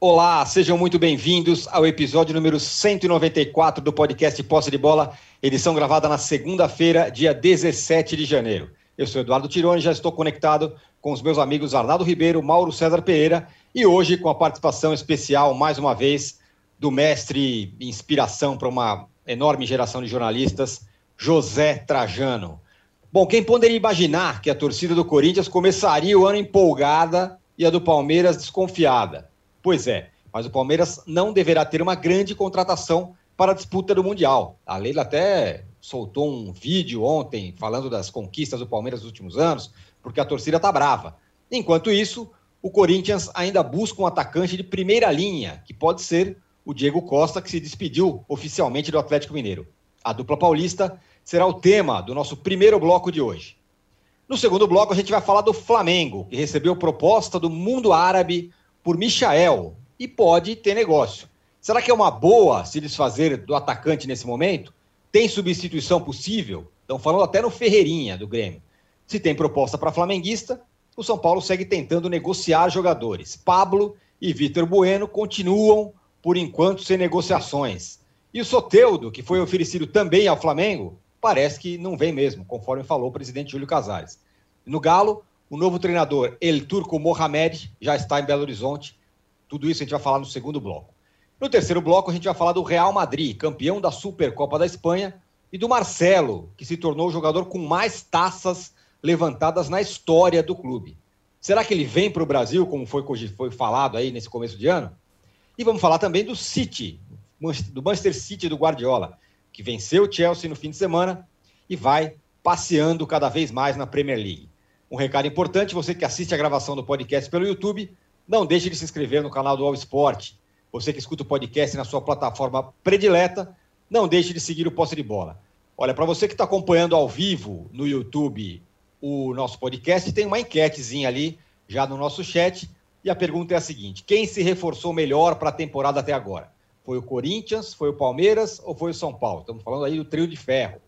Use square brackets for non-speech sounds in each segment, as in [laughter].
Olá, sejam muito bem-vindos ao episódio número 194 do podcast Posse de Bola, edição gravada na segunda-feira, dia 17 de janeiro. Eu sou Eduardo Tironi, já estou conectado com os meus amigos Arnaldo Ribeiro, Mauro César Pereira e hoje com a participação especial, mais uma vez, do mestre inspiração para uma enorme geração de jornalistas, José Trajano. Bom, quem poderia imaginar que a torcida do Corinthians começaria o ano empolgada e a do Palmeiras desconfiada? Pois é, mas o Palmeiras não deverá ter uma grande contratação para a disputa do Mundial. A Leila até soltou um vídeo ontem falando das conquistas do Palmeiras nos últimos anos, porque a torcida está brava. Enquanto isso, o Corinthians ainda busca um atacante de primeira linha, que pode ser o Diego Costa, que se despediu oficialmente do Atlético Mineiro. A dupla paulista será o tema do nosso primeiro bloco de hoje. No segundo bloco, a gente vai falar do Flamengo, que recebeu proposta do mundo árabe por Michael e pode ter negócio. Será que é uma boa se desfazer do atacante nesse momento? Tem substituição possível? Estão falando até no Ferreirinha do Grêmio. Se tem proposta para flamenguista, o São Paulo segue tentando negociar jogadores. Pablo e Vitor Bueno continuam, por enquanto, sem negociações. E o Soteudo, que foi oferecido também ao Flamengo, parece que não vem mesmo, conforme falou o presidente Júlio Casares. No Galo, o novo treinador, El Turco Mohamed, já está em Belo Horizonte. Tudo isso a gente vai falar no segundo bloco. No terceiro bloco, a gente vai falar do Real Madrid, campeão da Supercopa da Espanha, e do Marcelo, que se tornou o jogador com mais taças levantadas na história do clube. Será que ele vem para o Brasil, como foi, foi falado aí nesse começo de ano? E vamos falar também do City, do Manchester City do Guardiola, que venceu o Chelsea no fim de semana e vai passeando cada vez mais na Premier League. Um recado importante: você que assiste a gravação do podcast pelo YouTube, não deixe de se inscrever no canal do All Sport. Você que escuta o podcast na sua plataforma predileta, não deixe de seguir o Posse de Bola. Olha, para você que está acompanhando ao vivo no YouTube o nosso podcast, tem uma enquetezinha ali já no nosso chat. E a pergunta é a seguinte: quem se reforçou melhor para a temporada até agora? Foi o Corinthians, foi o Palmeiras ou foi o São Paulo? Estamos falando aí do trio de ferro.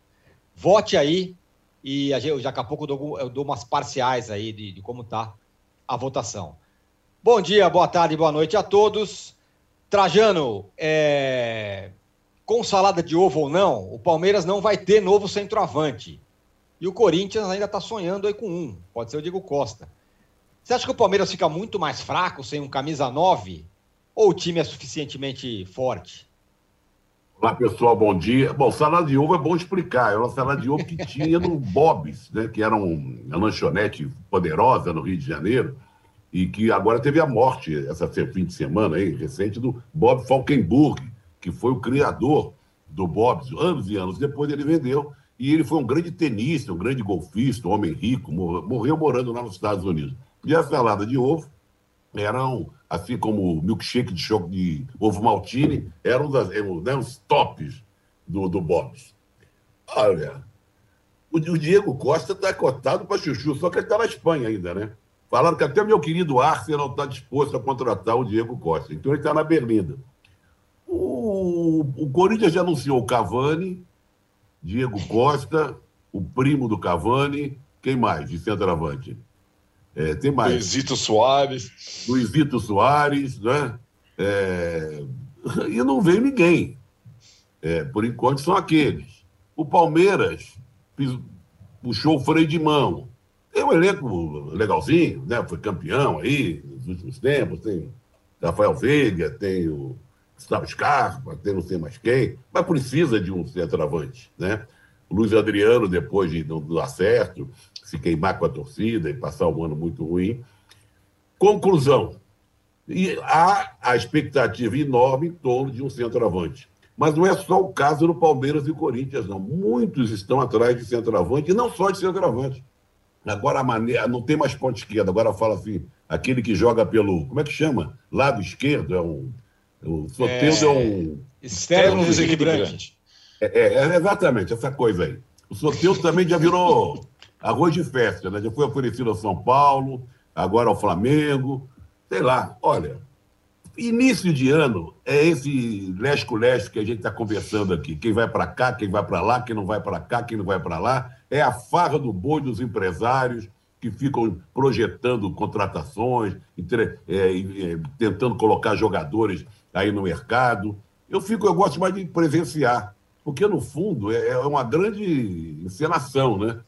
Vote aí e daqui a pouco eu dou, eu dou umas parciais aí de, de como está a votação. Bom dia, boa tarde, boa noite a todos. Trajano, é... com salada de ovo ou não, o Palmeiras não vai ter novo centroavante. E o Corinthians ainda está sonhando aí com um, pode ser o Diego Costa. Você acha que o Palmeiras fica muito mais fraco sem um camisa 9? Ou o time é suficientemente forte? Olá, pessoal, bom dia. Bom, salada de ovo é bom explicar. Era uma salada de ovo que tinha no Bob's, né, que era um, uma lanchonete poderosa no Rio de Janeiro, e que agora teve a morte, essa fim de semana aí, recente, do Bob Falkenburg, que foi o criador do Bob's. Anos e anos depois ele vendeu, e ele foi um grande tenista, um grande golfista, um homem rico, morreu morando lá nos Estados Unidos. E a salada de ovo eram assim como o milkshake de, choque de ovo maltine, eram das, né, os tops do, do Bob's. Olha, o, o Diego Costa está cotado para chuchu, só que ele está na Espanha ainda, né? Falaram que até meu querido Arsenal está disposto a contratar o Diego Costa. Então ele está na Berlinda. O, o Corinthians já anunciou o Cavani, Diego Costa, o primo do Cavani, quem mais de centroavante? É, tem mais. Luizito Soares. Luizito Soares, né? É... E não veio ninguém. É, por enquanto são aqueles. O Palmeiras puxou o freio de mão. Tem um elenco legalzinho, né? Foi campeão aí nos últimos tempos. Tem Rafael Veiga, tem o Gustavo Scarpa, tem não sei mais quem, mas precisa de um centroavante, né? O Luiz Adriano, depois de não dar certo, se queimar com a torcida e passar um ano muito ruim. Conclusão: e há a expectativa enorme em torno de um centroavante. Mas não é só o caso do Palmeiras e Corinthians, não. Muitos estão atrás de centroavante, e não só de centroavante. Agora a maneira, não tem mais ponta esquerda, agora fala assim, aquele que joga pelo, como é que chama? Lado esquerdo, é um. O Soteldo é, é um. Externo desequilibrante. É, é, é, exatamente, essa coisa aí. O Soteldo também já virou arroz de festa, né? Já foi oferecido ao São Paulo, agora ao Flamengo, sei lá. Olha, início de ano é esse lesco-lesco que a gente está conversando aqui. Quem vai para cá, quem vai para lá, quem não vai para cá, quem não vai para lá. É a farra do boi dos empresários, que ficam projetando contratações, entre, é, é, tentando colocar jogadores aí no mercado. Eu fico, eu gosto mais de presenciar, porque no fundo é, é uma grande encenação, né?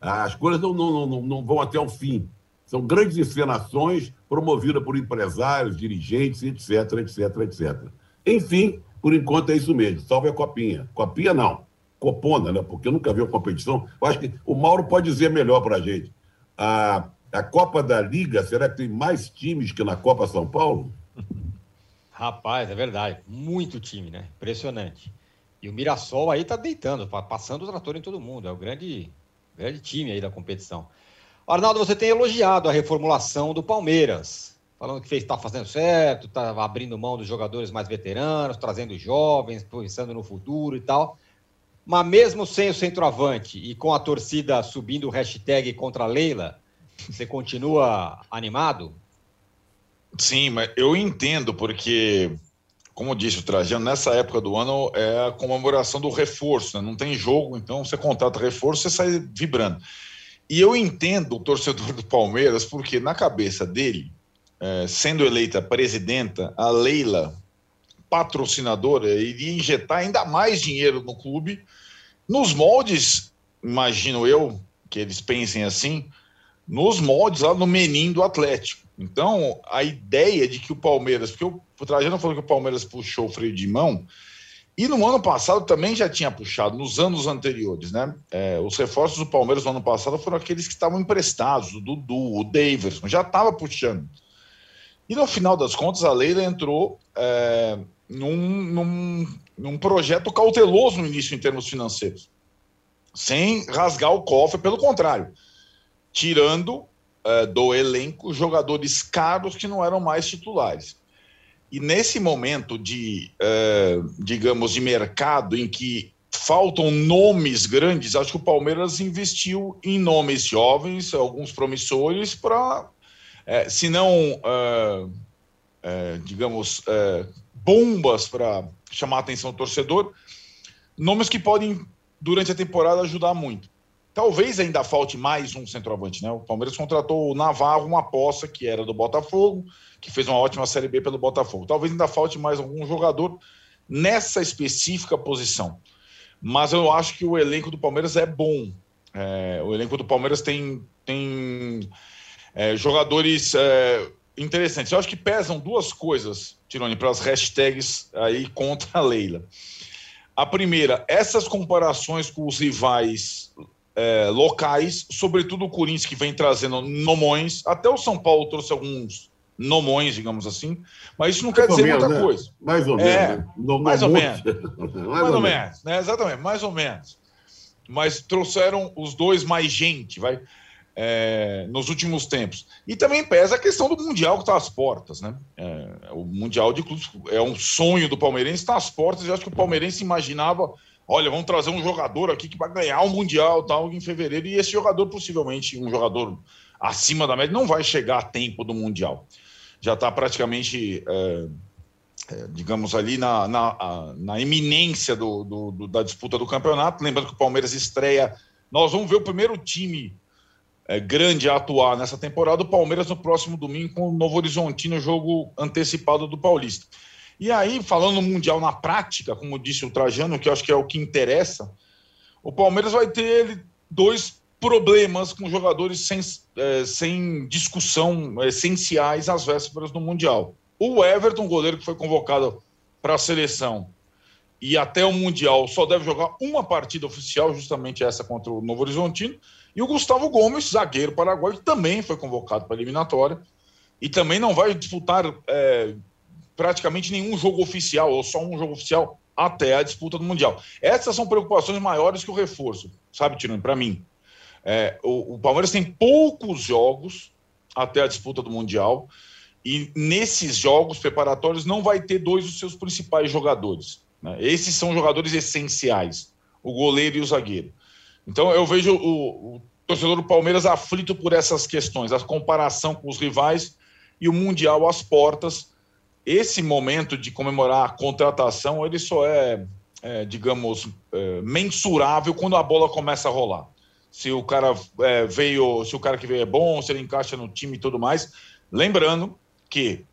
As coisas não, não, não, não vão até o fim. São grandes encenações promovidas por empresários, dirigentes, etc, etc, etc. Enfim, por enquanto é isso mesmo. Salve a Copinha. Copinha não. Copona, né? Porque eu nunca vi uma competição. Eu acho que o Mauro pode dizer melhor para a gente. A, a Copa da Liga, será que tem mais times que na Copa São Paulo? [laughs] Rapaz, é verdade. Muito time, né? Impressionante. E o Mirassol aí tá deitando, passando o trator em todo mundo. É o grande, grande time aí da competição. Arnaldo, você tem elogiado a reformulação do Palmeiras, falando que está fazendo certo, está abrindo mão dos jogadores mais veteranos, trazendo jovens, pensando no futuro e tal. Mas mesmo sem o centroavante e com a torcida subindo o hashtag contra Leila, você continua animado? Sim, mas eu entendo, porque, como disse o Trajano, nessa época do ano é a comemoração do reforço, né? não tem jogo, então você contrata reforço, você sai vibrando. E eu entendo o torcedor do Palmeiras, porque na cabeça dele, é, sendo eleita presidenta, a Leila, patrocinadora, iria injetar ainda mais dinheiro no clube, nos moldes, imagino eu, que eles pensem assim, nos moldes lá no menim do Atlético. Então, a ideia de que o Palmeiras, porque o, Trajano falou que o Palmeiras puxou o freio de mão, e no ano passado também já tinha puxado, nos anos anteriores, né? É, os reforços do Palmeiras no ano passado foram aqueles que estavam emprestados, o Dudu, o Daverson, já estava puxando. E no final das contas, a Leila entrou é, num, num, num projeto cauteloso no início em termos financeiros, sem rasgar o cofre, pelo contrário, tirando é, do elenco jogadores caros que não eram mais titulares. E nesse momento de, uh, digamos, de mercado em que faltam nomes grandes, acho que o Palmeiras investiu em nomes jovens, alguns promissores, para, é, se não, uh, é, digamos, é, bombas para chamar a atenção do torcedor, nomes que podem, durante a temporada, ajudar muito. Talvez ainda falte mais um centroavante, né? O Palmeiras contratou o Navarro, uma aposta que era do Botafogo, que fez uma ótima Série B pelo Botafogo. Talvez ainda falte mais algum jogador nessa específica posição. Mas eu acho que o elenco do Palmeiras é bom. É, o elenco do Palmeiras tem, tem é, jogadores é, interessantes. Eu acho que pesam duas coisas, Tironi, para as hashtags aí contra a Leila. A primeira, essas comparações com os rivais é, locais, sobretudo o Corinthians, que vem trazendo nomões. Até o São Paulo trouxe alguns nomões, digamos assim, mas isso não mais quer dizer menos, muita né? coisa. Mais ou é, menos. Né? [laughs] mais, ou menos. mais ou menos. Né? Exatamente, mais ou menos. Mas trouxeram os dois mais gente, vai, é, nos últimos tempos. E também pesa a questão do Mundial que está às portas, né? É, o Mundial de Clubes é um sonho do palmeirense, está às portas, e eu acho que o palmeirense imaginava olha, vamos trazer um jogador aqui que vai ganhar o um Mundial tal em fevereiro, e esse jogador, possivelmente, um jogador acima da média, não vai chegar a tempo do Mundial já está praticamente, é, é, digamos, ali na, na, na iminência do, do, do, da disputa do campeonato. Lembrando que o Palmeiras estreia. Nós vamos ver o primeiro time é, grande a atuar nessa temporada, o Palmeiras no próximo domingo com o Novo Horizontino, jogo antecipado do Paulista. E aí, falando no Mundial na prática, como disse o Trajano, que eu acho que é o que interessa, o Palmeiras vai ter dois problemas com jogadores sem, é, sem discussão essenciais às vésperas do Mundial. O Everton, goleiro que foi convocado para a seleção e até o Mundial só deve jogar uma partida oficial, justamente essa contra o Novo Horizontino. E o Gustavo Gomes, zagueiro paraguaio, que também foi convocado para a eliminatória e também não vai disputar é, praticamente nenhum jogo oficial, ou só um jogo oficial, até a disputa do Mundial. Essas são preocupações maiores que o reforço, sabe, Tirando, para mim. É, o, o, Palmeiras tem poucos jogos até a disputa do Mundial e nesses jogos preparatórios não vai ter dois dos seus principais jogadores. Né? Esses são jogadores essenciais, o goleiro e o zagueiro. Então eu vejo o, o torcedor do Palmeiras aflito por essas questões, a comparação com os rivais e o Mundial às portas. Esse momento de comemorar a contratação, ele só é, é digamos, é, mensurável quando a bola começa a rolar. se o cara é, veio, se o cara que veio é bom, se ele encaixa no time e tudo mais. Lembrando que,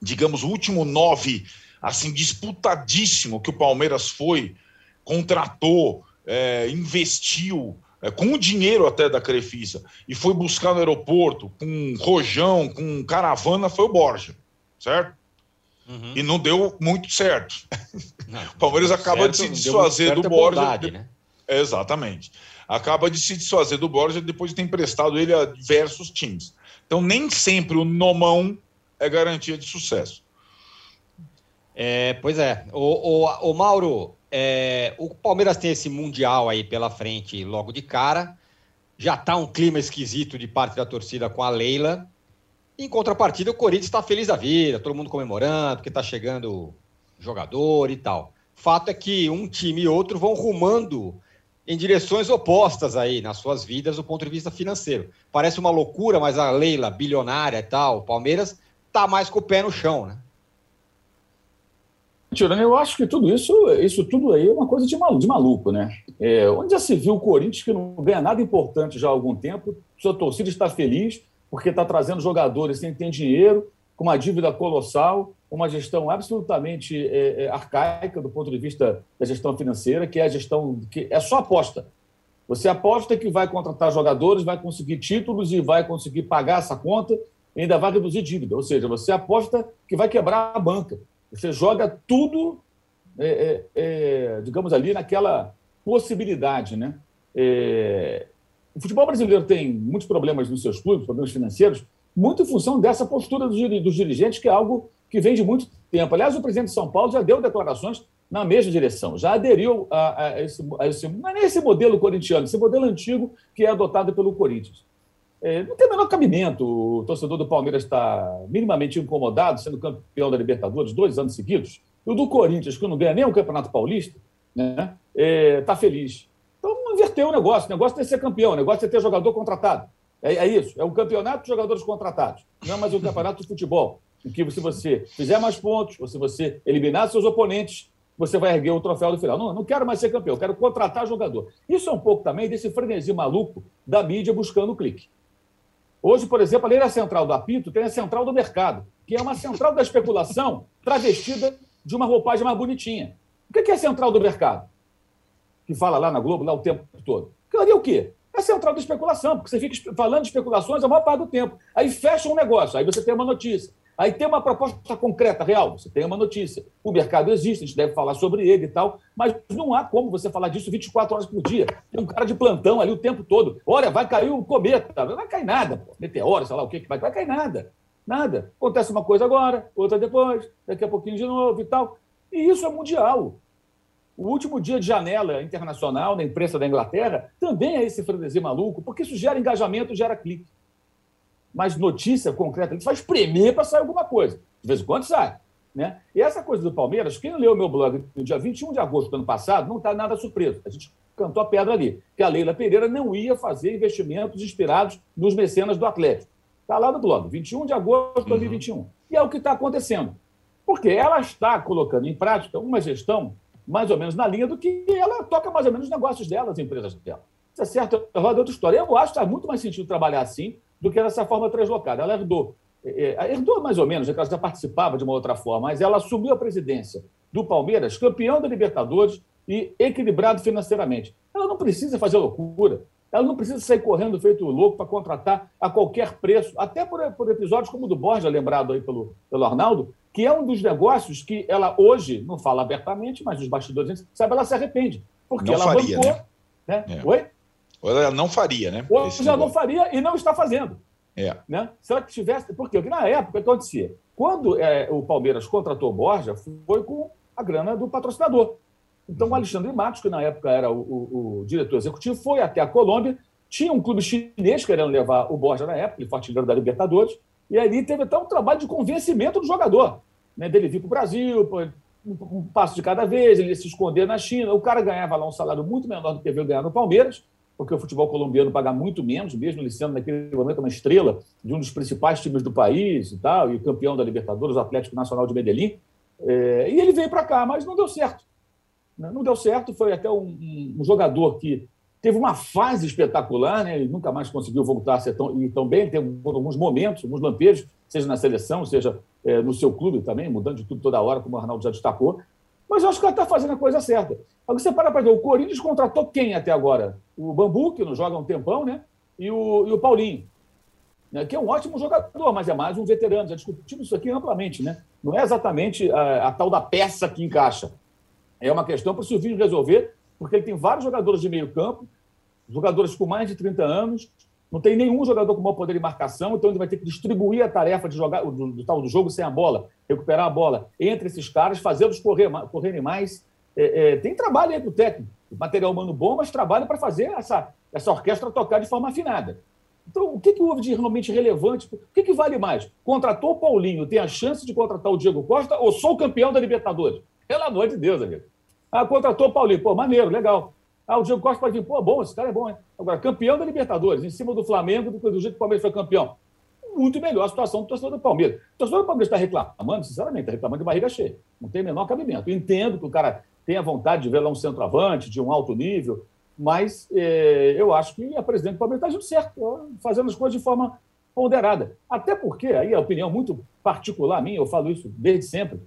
digamos, o último nove, assim, disputadíssimo que o Palmeiras foi, contratou, é, investiu, é, com o dinheiro até da Crefisa, e foi buscar no aeroporto com rojão, com caravana, foi o Borja, certo? Uhum. E não deu muito certo. Não, o [laughs] Palmeiras acaba certo, de se desfazer do Borja. Bondade, né? Exatamente. Acaba de se desfazer do Borja depois de ter emprestado ele a diversos times. Então, nem sempre o nomão é garantia de sucesso. É, pois é. O, o, o Mauro, é, o Palmeiras tem esse Mundial aí pela frente logo de cara. Já está um clima esquisito de parte da torcida com a Leila. Em contrapartida, o Corinthians está feliz da vida, todo mundo comemorando, porque está chegando jogador e tal. Fato é que um time e outro vão rumando em direções opostas aí nas suas vidas do ponto de vista financeiro. Parece uma loucura, mas a Leila, bilionária e tal, o Palmeiras está mais com o pé no chão, né? Tirando, eu acho que tudo isso, isso tudo aí é uma coisa de maluco, de maluco né? É, onde já se viu o Corinthians que não ganha nada importante já há algum tempo, sua torcida está feliz porque está trazendo jogadores sem ter dinheiro, com uma dívida colossal, uma gestão absolutamente é, é, arcaica do ponto de vista da gestão financeira, que é a gestão que é só aposta. Você aposta que vai contratar jogadores, vai conseguir títulos e vai conseguir pagar essa conta, e ainda vai reduzir dívida. Ou seja, você aposta que vai quebrar a banca. Você joga tudo, é, é, é, digamos ali, naquela possibilidade. Né? É, o futebol brasileiro tem muitos problemas nos seus clubes, problemas financeiros, muito em função dessa postura dos, dirigentes, que é algo que vem de muito tempo. Aliás, o presidente de São Paulo já deu declarações na mesma direção, já aderiu a, a, esse, a esse, não é nem esse modelo corintiano, esse modelo antigo que é adotado pelo Corinthians. É, não tem o menor cabimento o torcedor do Palmeiras estar minimamente incomodado, sendo campeão da Libertadores dois anos seguidos, e o do Corinthians, que não ganha nem o Campeonato Paulista, está né, é, tá feliz. Então, inverteu o negócio. O negócio é ser campeão, o negócio é ter jogador contratado. É, é isso, é um campeonato de jogadores contratados, não é mais um campeonato de futebol, em que se você fizer mais pontos, ou se você eliminar seus oponentes, você vai erguer o troféu do final. Não, não quero mais ser campeão, quero contratar jogador. Isso é um pouco também desse frenesi maluco da mídia buscando o clique. Hoje, por exemplo, além da central do apito, tem a central do mercado, que é uma central da especulação travestida de uma roupagem mais bonitinha. O que é a central do mercado? Que fala lá na Globo, lá o tempo todo. Aquilo é o quê? É central da especulação, porque você fica falando de especulações a maior parte do tempo. Aí fecha um negócio, aí você tem uma notícia. Aí tem uma proposta concreta, real, você tem uma notícia. O mercado existe, a gente deve falar sobre ele e tal, mas não há como você falar disso 24 horas por dia. Tem um cara de plantão ali o tempo todo. Olha, vai cair um cometa, não vai cair nada, pô. meteoro, sei lá o que, que vai, vai cair nada. Nada. Acontece uma coisa agora, outra depois, daqui a pouquinho de novo e tal. E isso é mundial. O último dia de janela internacional na imprensa da Inglaterra também é esse frenesi maluco, porque isso gera engajamento, gera clique mas notícia concreta, a gente vai espremer para sair alguma coisa. De vez em quando sai. Né? E essa coisa do Palmeiras, quem leu meu blog no dia 21 de agosto do ano passado, não está nada surpreso. A gente cantou a pedra ali, que a Leila Pereira não ia fazer investimentos inspirados nos mecenas do Atlético. Está lá no blog, 21 de agosto de 2021. Uhum. E é o que está acontecendo. Porque ela está colocando em prática uma gestão mais ou menos na linha do que ela toca mais ou menos os negócios dela, as empresas dela. Isso é certo, é outra história. Eu acho que faz muito mais sentido trabalhar assim do que dessa forma translocada. Ela herdou, é, é, herdou mais ou menos, é ela já participava de uma outra forma, mas ela assumiu a presidência do Palmeiras, campeão da Libertadores e equilibrado financeiramente. Ela não precisa fazer loucura, ela não precisa sair correndo feito louco para contratar a qualquer preço, até por, por, episódios como o do Borja, lembrado aí pelo, pelo Arnaldo, que é um dos negócios que ela hoje, não fala abertamente, mas os bastidores, sabe, ela se arrepende. Porque não ela faria, bancou. Né? né? É. Oi? ela não faria, né? Ou já não faria e não está fazendo. É. Né? Se ela tivesse. Por quê? Porque na época, o que acontecia? Quando é, o Palmeiras contratou o Borja, foi com a grana do patrocinador. Então, o Alexandre Matos, que na época era o, o, o diretor executivo, foi até a Colômbia. Tinha um clube chinês querendo levar o Borja na época, ele foi artilheiro da Libertadores. E ali teve até um trabalho de convencimento do jogador, né? dele vir para o Brasil, um passo de cada vez, ele ia se esconder na China. O cara ganhava lá um salário muito menor do que veio ganhar no Palmeiras porque o futebol colombiano paga muito menos, mesmo ele sendo naquele momento uma estrela de um dos principais times do país e tal, e campeão da Libertadores, o Atlético Nacional de Medellín. É, e ele veio para cá, mas não deu certo. Né? Não deu certo, foi até um, um, jogador que teve uma fase espetacular, né? Ele nunca mais conseguiu voltar a ser tão, tão bem. Teve alguns momentos, alguns lampejos, seja na seleção, seja é, no seu clube também, mudando de tudo toda hora, como o Arnaldo já destacou. Mas eu acho que ela está fazendo a coisa certa. Agora você para para ver, o Corinthians contratou quem até agora? O Bambu, que não joga um tempão, né? E o, e o Paulinho, né? que é um ótimo jogador, mas é mais um veterano. Já discutimos isso aqui amplamente, né? Não é exatamente a, a tal da peça que encaixa. É uma questão para o Silvinho resolver porque ele tem vários jogadores de meio campo, jogadores com mais de 30 anos, não tem nenhum jogador com bom poder de marcação, então ele vai ter que distribuir a tarefa de jogar do, tal do jogo sem a bola, recuperar a bola entre esses caras, fazê-los correr, correrem mais. É, é, tem trabalho aí do técnico, material humano bom, mas trabalho para fazer essa, essa orquestra tocar de forma afinada. Então, o que, que houve de realmente relevante? O que, que vale mais? Contratou o Paulinho, tem a chance de contratar o Diego Costa ou sou campeão da Libertadores? Pelo amor de Deus, amigo. Ah, contratou o Paulinho. Pô, maneiro, legal. Ah, o Diego Costa pode vir. Pô, bom, esse cara é bom, hein? Agora, campeão da Libertadores, em cima do Flamengo, do, jeito que o Palmeiras foi campeão. Muito melhor a situação do torcedor do Palmeiras. O torcedor do Palmeiras está reclamando, sinceramente, está reclamando de barriga cheia. Não tem o menor cabimento. entendo que o cara tenha vontade de ver lá um centroavante, de um alto nível, mas é, eu acho que a presidente do Palmeiras está agindo certo, fazendo as coisas de forma ponderada. Até porque, aí a opinião muito particular minha, eu falo isso desde sempre,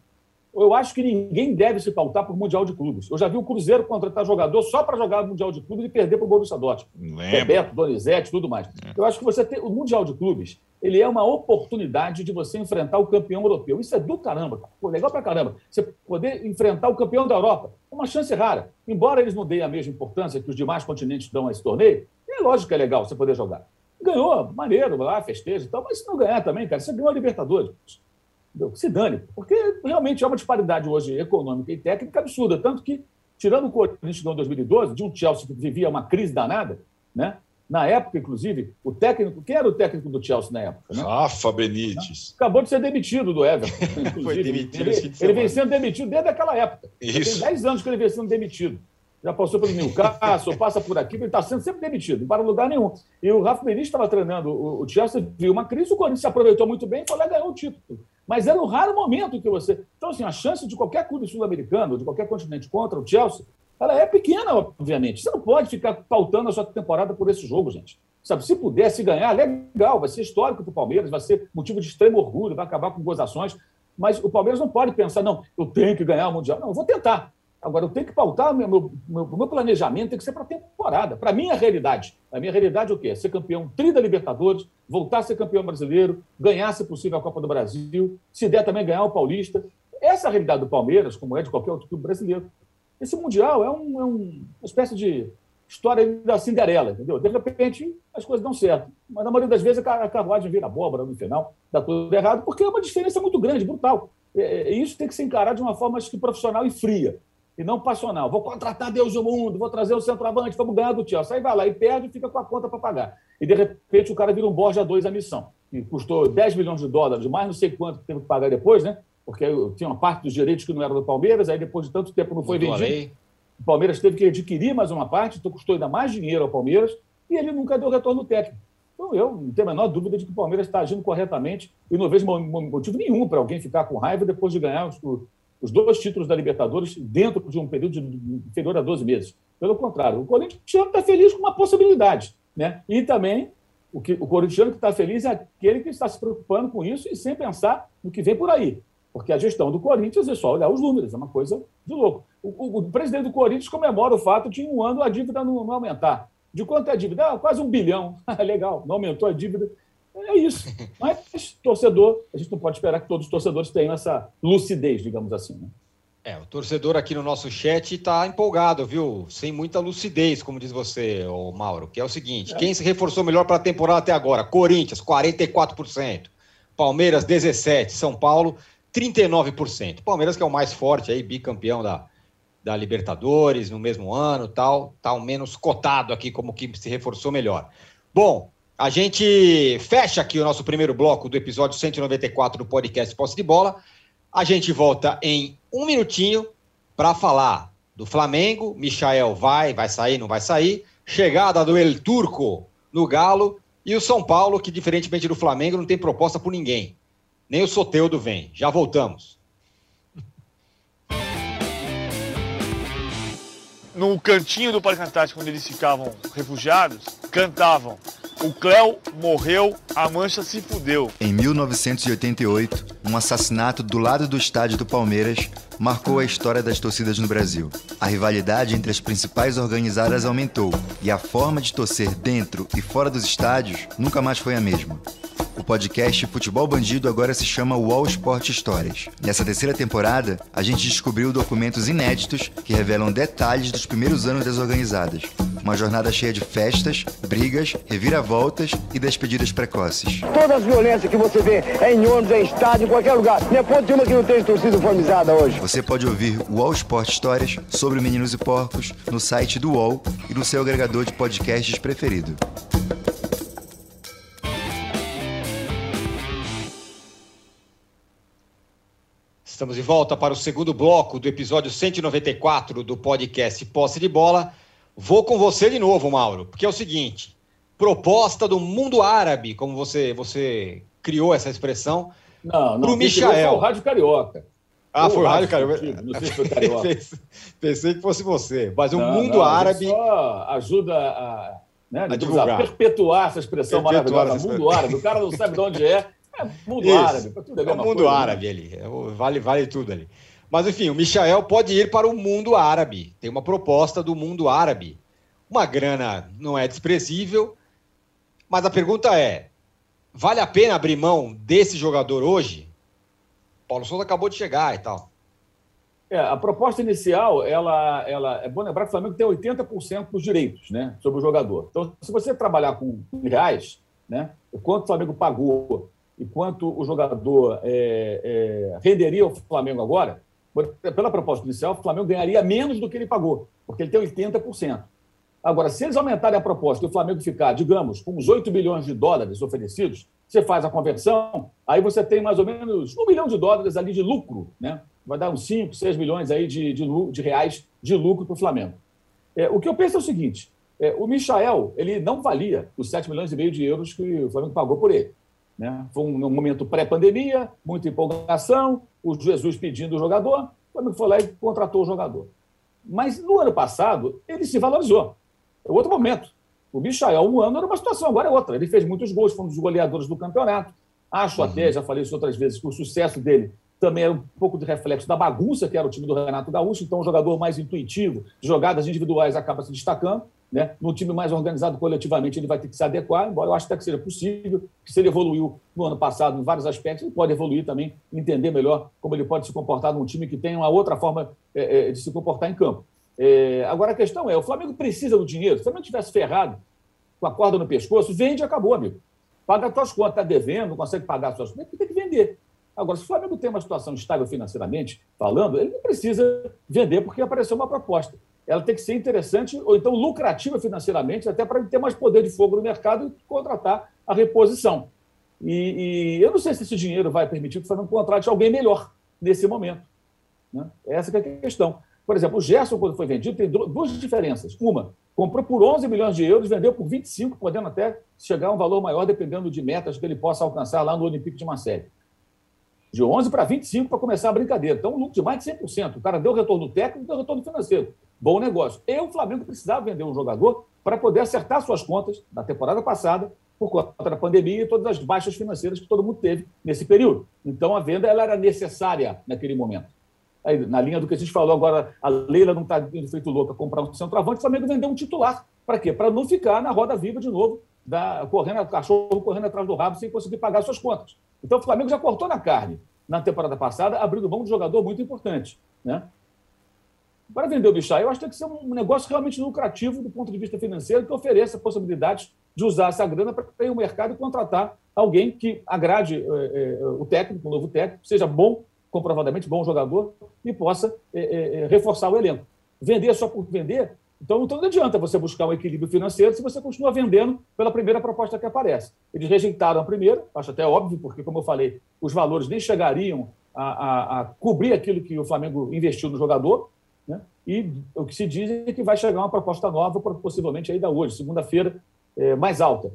eu acho que ninguém deve se pautar por Mundial de Clubes. Eu já vi o Cruzeiro contratar jogador só para jogar Mundial de Clubes e perder para o Borussia Dortmund. Bebeto, Donizete, tudo mais. É. Eu acho que você tem o Mundial de Clubes, ele é uma oportunidade de você enfrentar o campeão europeu. Isso é do caramba. Pô, legal para caramba. Você poder enfrentar o campeão da Europa. É uma chance rara. Embora eles não deem a mesma importância que os demais continentes dão a esse torneio, é lógico que é legal você poder jogar. Ganhou, maneiro, lá, festeja e tal, mas se não ganhar também, cara, você ganhou a Libertadores. Se dane, porque realmente é uma disparidade hoje econômica e técnica absurda. Tanto que, tirando o Corinthians em 2012, de um Chelsea que vivia uma crise danada, né? Na época, inclusive, o técnico. Quem era o técnico do Chelsea na época? Né? Rafa Benítez. Acabou de ser demitido do Everton. [laughs] Foi demitido. Ele, ele vem sendo demitido desde aquela época. Isso. Tem 10 anos que ele vem sendo demitido já passou pelo Newcastle, [laughs] passa por aqui, ele está sendo sempre demitido, não para lugar nenhum. E o Rafa Benítez estava treinando o, o Chelsea, viu uma crise, o Corinthians se aproveitou muito bem e foi lá ganhar o título. Mas era um raro momento que você. Então, assim, a chance de qualquer clube sul-americano, de qualquer continente contra o Chelsea, ela é pequena, obviamente. Você não pode ficar pautando a sua temporada por esse jogo, gente. Sabe, se pudesse ganhar, legal, vai ser histórico para o Palmeiras, vai ser motivo de extremo orgulho, vai acabar com gozações. Mas o Palmeiras não pode pensar, não, eu tenho que ganhar o Mundial. Não, eu vou tentar. Agora, eu tenho que pautar, meu, meu, meu planejamento tem que ser para a temporada, para a minha realidade. A minha realidade é o quê? Ser campeão tri da Libertadores, voltar a ser campeão brasileiro, ganhar, se possível, a Copa do Brasil, se der também ganhar o Paulista. Essa é a realidade do Palmeiras, como é de qualquer outro clube brasileiro. Esse Mundial é, um, é um, uma espécie de história da Cinderela, entendeu? De repente, as coisas dão certo. Mas, na maioria das vezes, a carruagem vira abóbora no final, dá tudo errado, porque é uma diferença muito grande, brutal. É, é, isso tem que ser encarado de uma forma, acho que, profissional e fria e não passional. Vou contratar Deus do mundo, vou trazer o centroavante, vamos ganhar do Chelsea. Aí vai lá e perde e fica com a conta para pagar. E de repente o cara vira um Borja 2 a missão. E custou 10 milhões de dólares, mais não sei quanto que teve que pagar depois, né? Porque tinha uma parte dos direitos que não era do Palmeiras, aí depois de tanto tempo não foi Mudou vendido. O Palmeiras teve que adquirir mais uma parte, então custou ainda mais dinheiro ao Palmeiras, e ele nunca deu retorno técnico. Então, eu não tenho a menor dúvida de que o Palmeiras está agindo corretamente e não vejo motivo nenhum para alguém ficar com raiva depois de ganhar o, os dois títulos da Libertadores dentro de um período inferior a 12 meses. Pelo contrário, o corintiano está feliz com uma possibilidade. Né? E também o, que, o corintiano que está feliz é aquele que está se preocupando com isso e sem pensar no que vem por aí. Porque a gestão do Corinthians é só olhar os números, é uma coisa de louco. O, o, o presidente do Corinthians comemora o fato de em um ano a dívida não, não aumentar. De quanto é a dívida? Ah, quase um bilhão. [laughs] Legal, não aumentou a dívida é isso. Mas, torcedor, a gente não pode esperar que todos os torcedores tenham essa lucidez, digamos assim. Né? É, o torcedor aqui no nosso chat está empolgado, viu? Sem muita lucidez, como diz você, ô Mauro, que é o seguinte: é. quem se reforçou melhor para a temporada até agora? Corinthians, 44%. Palmeiras, 17%. São Paulo, 39%. Palmeiras, que é o mais forte aí, bicampeão da, da Libertadores no mesmo ano tal, tá o menos cotado aqui como que se reforçou melhor. Bom, a gente fecha aqui o nosso primeiro bloco do episódio 194 do podcast Posse de Bola. A gente volta em um minutinho para falar do Flamengo. Michael vai, vai sair, não vai sair. Chegada do El Turco no Galo. E o São Paulo, que diferentemente do Flamengo, não tem proposta por ninguém. Nem o Soteudo vem. Já voltamos. No cantinho do Parque Antártico, onde eles ficavam refugiados, cantavam o Cléo morreu, a Mancha se fudeu. Em 1988, um assassinato do lado do estádio do Palmeiras marcou a história das torcidas no Brasil. A rivalidade entre as principais organizadas aumentou e a forma de torcer dentro e fora dos estádios nunca mais foi a mesma. O podcast Futebol Bandido agora se chama Wall Sport Histórias. Nessa terceira temporada, a gente descobriu documentos inéditos que revelam detalhes dos primeiros anos das organizadas. Uma jornada cheia de festas, brigas, reviravoltas e despedidas precoces. Todas as violências que você vê é em ônibus, é em estádio, em qualquer lugar. Não é ponto de uma que não tem torcida uniformizada hoje. Você pode ouvir Wall Sport Histórias sobre Meninos e Porcos no site do UOL e no seu agregador de podcasts preferido. Estamos de volta para o segundo bloco do episódio 194 do podcast Posse de Bola. Vou com você de novo, Mauro, porque é o seguinte: proposta do mundo árabe, como você, você criou essa expressão, não, não, o Michael. Foi o Rádio Carioca. Ah, foi o Rádio Carioca. Não sei se foi [laughs] Carioca. Pensei que fosse você. Mas o mundo não, árabe. Só ajuda a, né, a, divulgar. a perpetuar essa expressão perpetuar maravilhosa. Mundo árabe. O cara não sabe de onde é. É mundo Isso. árabe. Tudo é, é o mundo coisa, né? árabe né? ali. Vale, vale tudo ali. Mas, enfim, o Michael pode ir para o mundo árabe. Tem uma proposta do mundo árabe. Uma grana não é desprezível, mas a pergunta é: vale a pena abrir mão desse jogador hoje? Paulo Souza acabou de chegar e tal. É, a proposta inicial, ela, ela é bom lembrar que o Flamengo tem 80% dos direitos né, sobre o jogador. Então, se você trabalhar com reais, né, o quanto o Flamengo pagou e quanto o jogador é, é, renderia ao Flamengo agora, pela proposta inicial, o Flamengo ganharia menos do que ele pagou, porque ele tem 80%. Agora, se eles aumentarem a proposta e o Flamengo ficar, digamos, com uns 8 bilhões de dólares oferecidos, você faz a conversão, aí você tem mais ou menos um milhão de dólares ali de lucro, né? Vai dar uns 5, 6 milhões aí de, de, de reais de lucro para o Flamengo. É, o que eu penso é o seguinte: é, o Michael ele não valia os 7 milhões e meio de euros que o Flamengo pagou por ele. Né? Foi um, um momento pré-pandemia, muita empolgação, o Jesus pedindo o jogador, o Flamengo foi lá e contratou o jogador. Mas no ano passado, ele se valorizou. É outro momento. O Michael, um ano era uma situação, agora é outra. Ele fez muitos gols, foi um dos goleadores do campeonato. Acho uhum. até, já falei isso outras vezes, que o sucesso dele também era um pouco de reflexo da bagunça que era o time do Renato Gaúcho, então um jogador mais intuitivo, jogadas individuais acaba se destacando. Né? No time mais organizado coletivamente, ele vai ter que se adequar, embora eu acho até que seja possível, que se ele evoluiu no ano passado em vários aspectos, ele pode evoluir também, entender melhor como ele pode se comportar num time que tem uma outra forma é, é, de se comportar em campo. É, agora a questão é: o Flamengo precisa do dinheiro. Se o Flamengo tivesse ferrado com a corda no pescoço, vende e acabou, amigo. Paga as suas contas, está devendo, não consegue pagar as suas contas, tem que vender. Agora, se o Flamengo tem uma situação estável financeiramente falando, ele não precisa vender porque apareceu uma proposta ela tem que ser interessante ou então lucrativa financeiramente, até para ter mais poder de fogo no mercado e contratar a reposição. E, e, eu não sei se esse dinheiro vai permitir que o Flamengo contrate alguém melhor nesse momento. Né? Essa é a questão. Por exemplo, o Gerson, quando foi vendido, tem duas diferenças. Uma, comprou por 11 milhões de euros, vendeu por 25, podendo até chegar a um valor maior, dependendo de metas que ele possa alcançar lá no Olympique de Marseille de 11 para 25 para começar a brincadeira. Então, um lucro de mais de 100%. O cara deu retorno técnico, deu retorno financeiro. Bom negócio. E o Flamengo precisava vender um jogador para poder acertar suas contas na temporada passada, por conta da pandemia e todas as baixas financeiras que todo mundo teve nesse período. Então, a venda ela era necessária naquele momento. Na linha do que a gente falou agora, a Leila não está feito louca comprar um centroavante, o Flamengo vendeu um titular. Para quê? Para não ficar na roda viva de novo, da, correndo, cachorro correndo atrás do rabo sem conseguir pagar suas contas. Então, o Flamengo já cortou na carne na temporada passada, abrindo mão de um jogador muito importante. Né? Para vender o Bichá, eu acho que tem que ser um negócio realmente lucrativo do ponto de vista financeiro, que ofereça possibilidades de usar essa grana para ir ao mercado e contratar alguém que agrade é, é, o técnico, o novo técnico, seja bom, comprovadamente bom jogador e possa é, reforçar o elenco. Vender só por vender então, então não adianta você buscar um equilíbrio financeiro se você continua vendendo pela primeira proposta que aparece. Eles rejeitaram a primeira, acho até óbvio, porque, como eu falei, os valores nem chegariam a, a, a cobrir aquilo que o Flamengo investiu no jogador. Né? E o que se diz é que vai chegar uma proposta nova, possivelmente ainda hoje, segunda-feira, é, mais alta.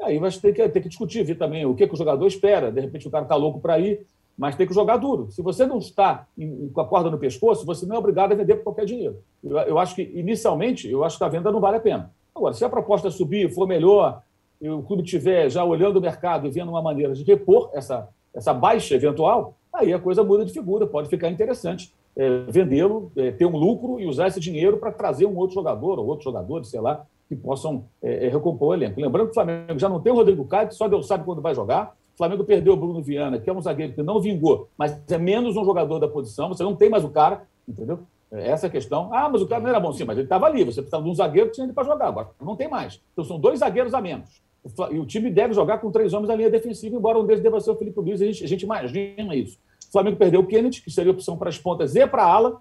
Aí vai ter que, ter que discutir, ver também o que, que o jogador espera. De repente o cara está louco para ir, mas tem que jogar duro. Se você não está em, com a corda no pescoço, você não é obrigado a vender por qualquer dinheiro. Eu, eu acho que, inicialmente, eu acho que a venda não vale a pena. Agora, se a proposta subir, for melhor, e o clube estiver já olhando o mercado e vendo uma maneira de repor essa, essa baixa eventual, aí a coisa muda de figura, pode ficar interessante é, vendê-lo, é, ter um lucro e usar esse dinheiro para trazer um outro jogador ou outros jogadores, sei lá, que possam é, é, recompor o elenco. Lembrando que o Flamengo já não tem o Rodrigo Caio, só Deus sabe quando vai jogar. O Flamengo perdeu o Bruno Viana, que é um zagueiro que não vingou, mas é menos um jogador da posição, você não tem mais o cara, entendeu? É essa é a questão. Ah, mas o cara não era bom, sim, mas ele estava ali. Você precisava de um zagueiro que tinha ele para jogar. Agora não tem mais. Então são dois zagueiros a menos. E o time deve jogar com três homens na linha defensiva, embora um deles deva ser o Felipe Luiz. A gente, a gente imagina isso. O Flamengo perdeu o Kennedy, que seria opção para as pontas e para a ala,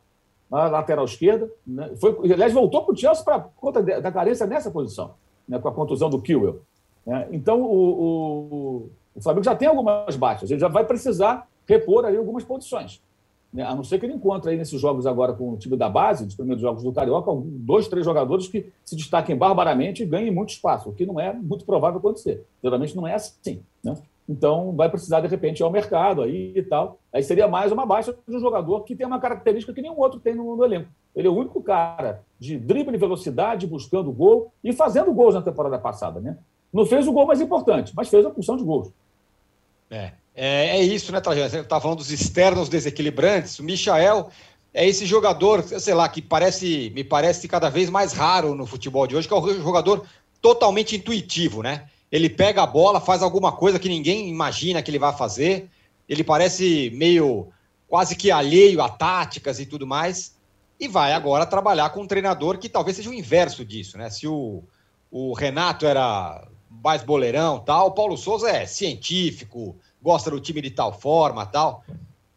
na lateral esquerda. Né? Foi, aliás, voltou para o Chelsea para conta da carência nessa posição, né? com a contusão do Kiwell. Né? Então, o, o, o, Flamengo já tem algumas baixas, ele já vai precisar repor aí algumas posições. Né? A não ser que ele encontre aí nesses jogos agora com o time da base, dos primeiros jogos do Carioca, dois, três jogadores que se destaquem barbaramente e ganhem muito espaço, o que não é muito provável acontecer. Geralmente não é assim. Né? Então, vai precisar, de repente, ir ao mercado aí e tal. Aí seria mais uma baixa de um jogador que tem uma característica que nenhum outro tem no, no elenco. Ele é o único cara de drible e velocidade, buscando gol e fazendo gols na temporada passada, né? Não fez o gol mais importante, mas fez a função de gols. É, é, é isso, né, Trajano? Você estava falando dos externos desequilibrantes. O Michael é esse jogador, sei lá, que parece, me parece cada vez mais raro no futebol de hoje, que é o jogador totalmente intuitivo, né? ele pega a bola, faz alguma coisa que ninguém imagina que ele vai fazer. Ele parece meio quase que alheio a táticas e tudo mais. E vai agora trabalhar com um treinador que talvez seja o inverso disso, né? Se o, o Renato era mais boleirão tal, o Paulo Souza é científico, gosta do time de tal forma tal.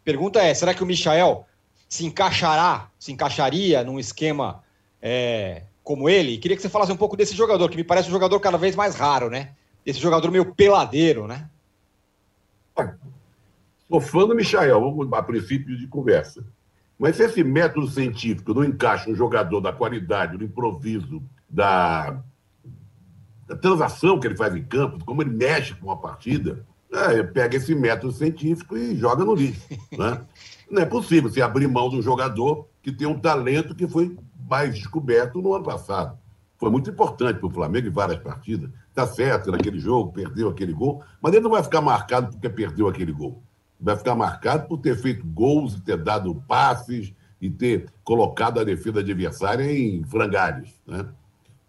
Pergunta é: será que o Michael se encaixará, se encaixaria num esquema é, como ele? Queria que você falasse um pouco desse jogador, que me parece um jogador cada vez mais raro, né? esse jogador meio peladeiro, né? Sou fã do Michael, vamos a princípio de conversa. Mas se esse método científico não encaixa um jogador da qualidade, do improviso, da, da transação que ele faz em campo, como ele mexe com a partida, é, pega esse método científico e joga no lixo. Né? [laughs] Não é possível se abrir mão de um jogador que tem um talento que foi mais descoberto no ano passado. Foi muito importante para o Flamengo em várias partidas. Está certo, naquele jogo, perdeu aquele gol, mas ele não vai ficar marcado porque perdeu aquele gol. Vai ficar marcado por ter feito gols e ter dado passes e ter colocado a defesa adversária em frangalhos. Né?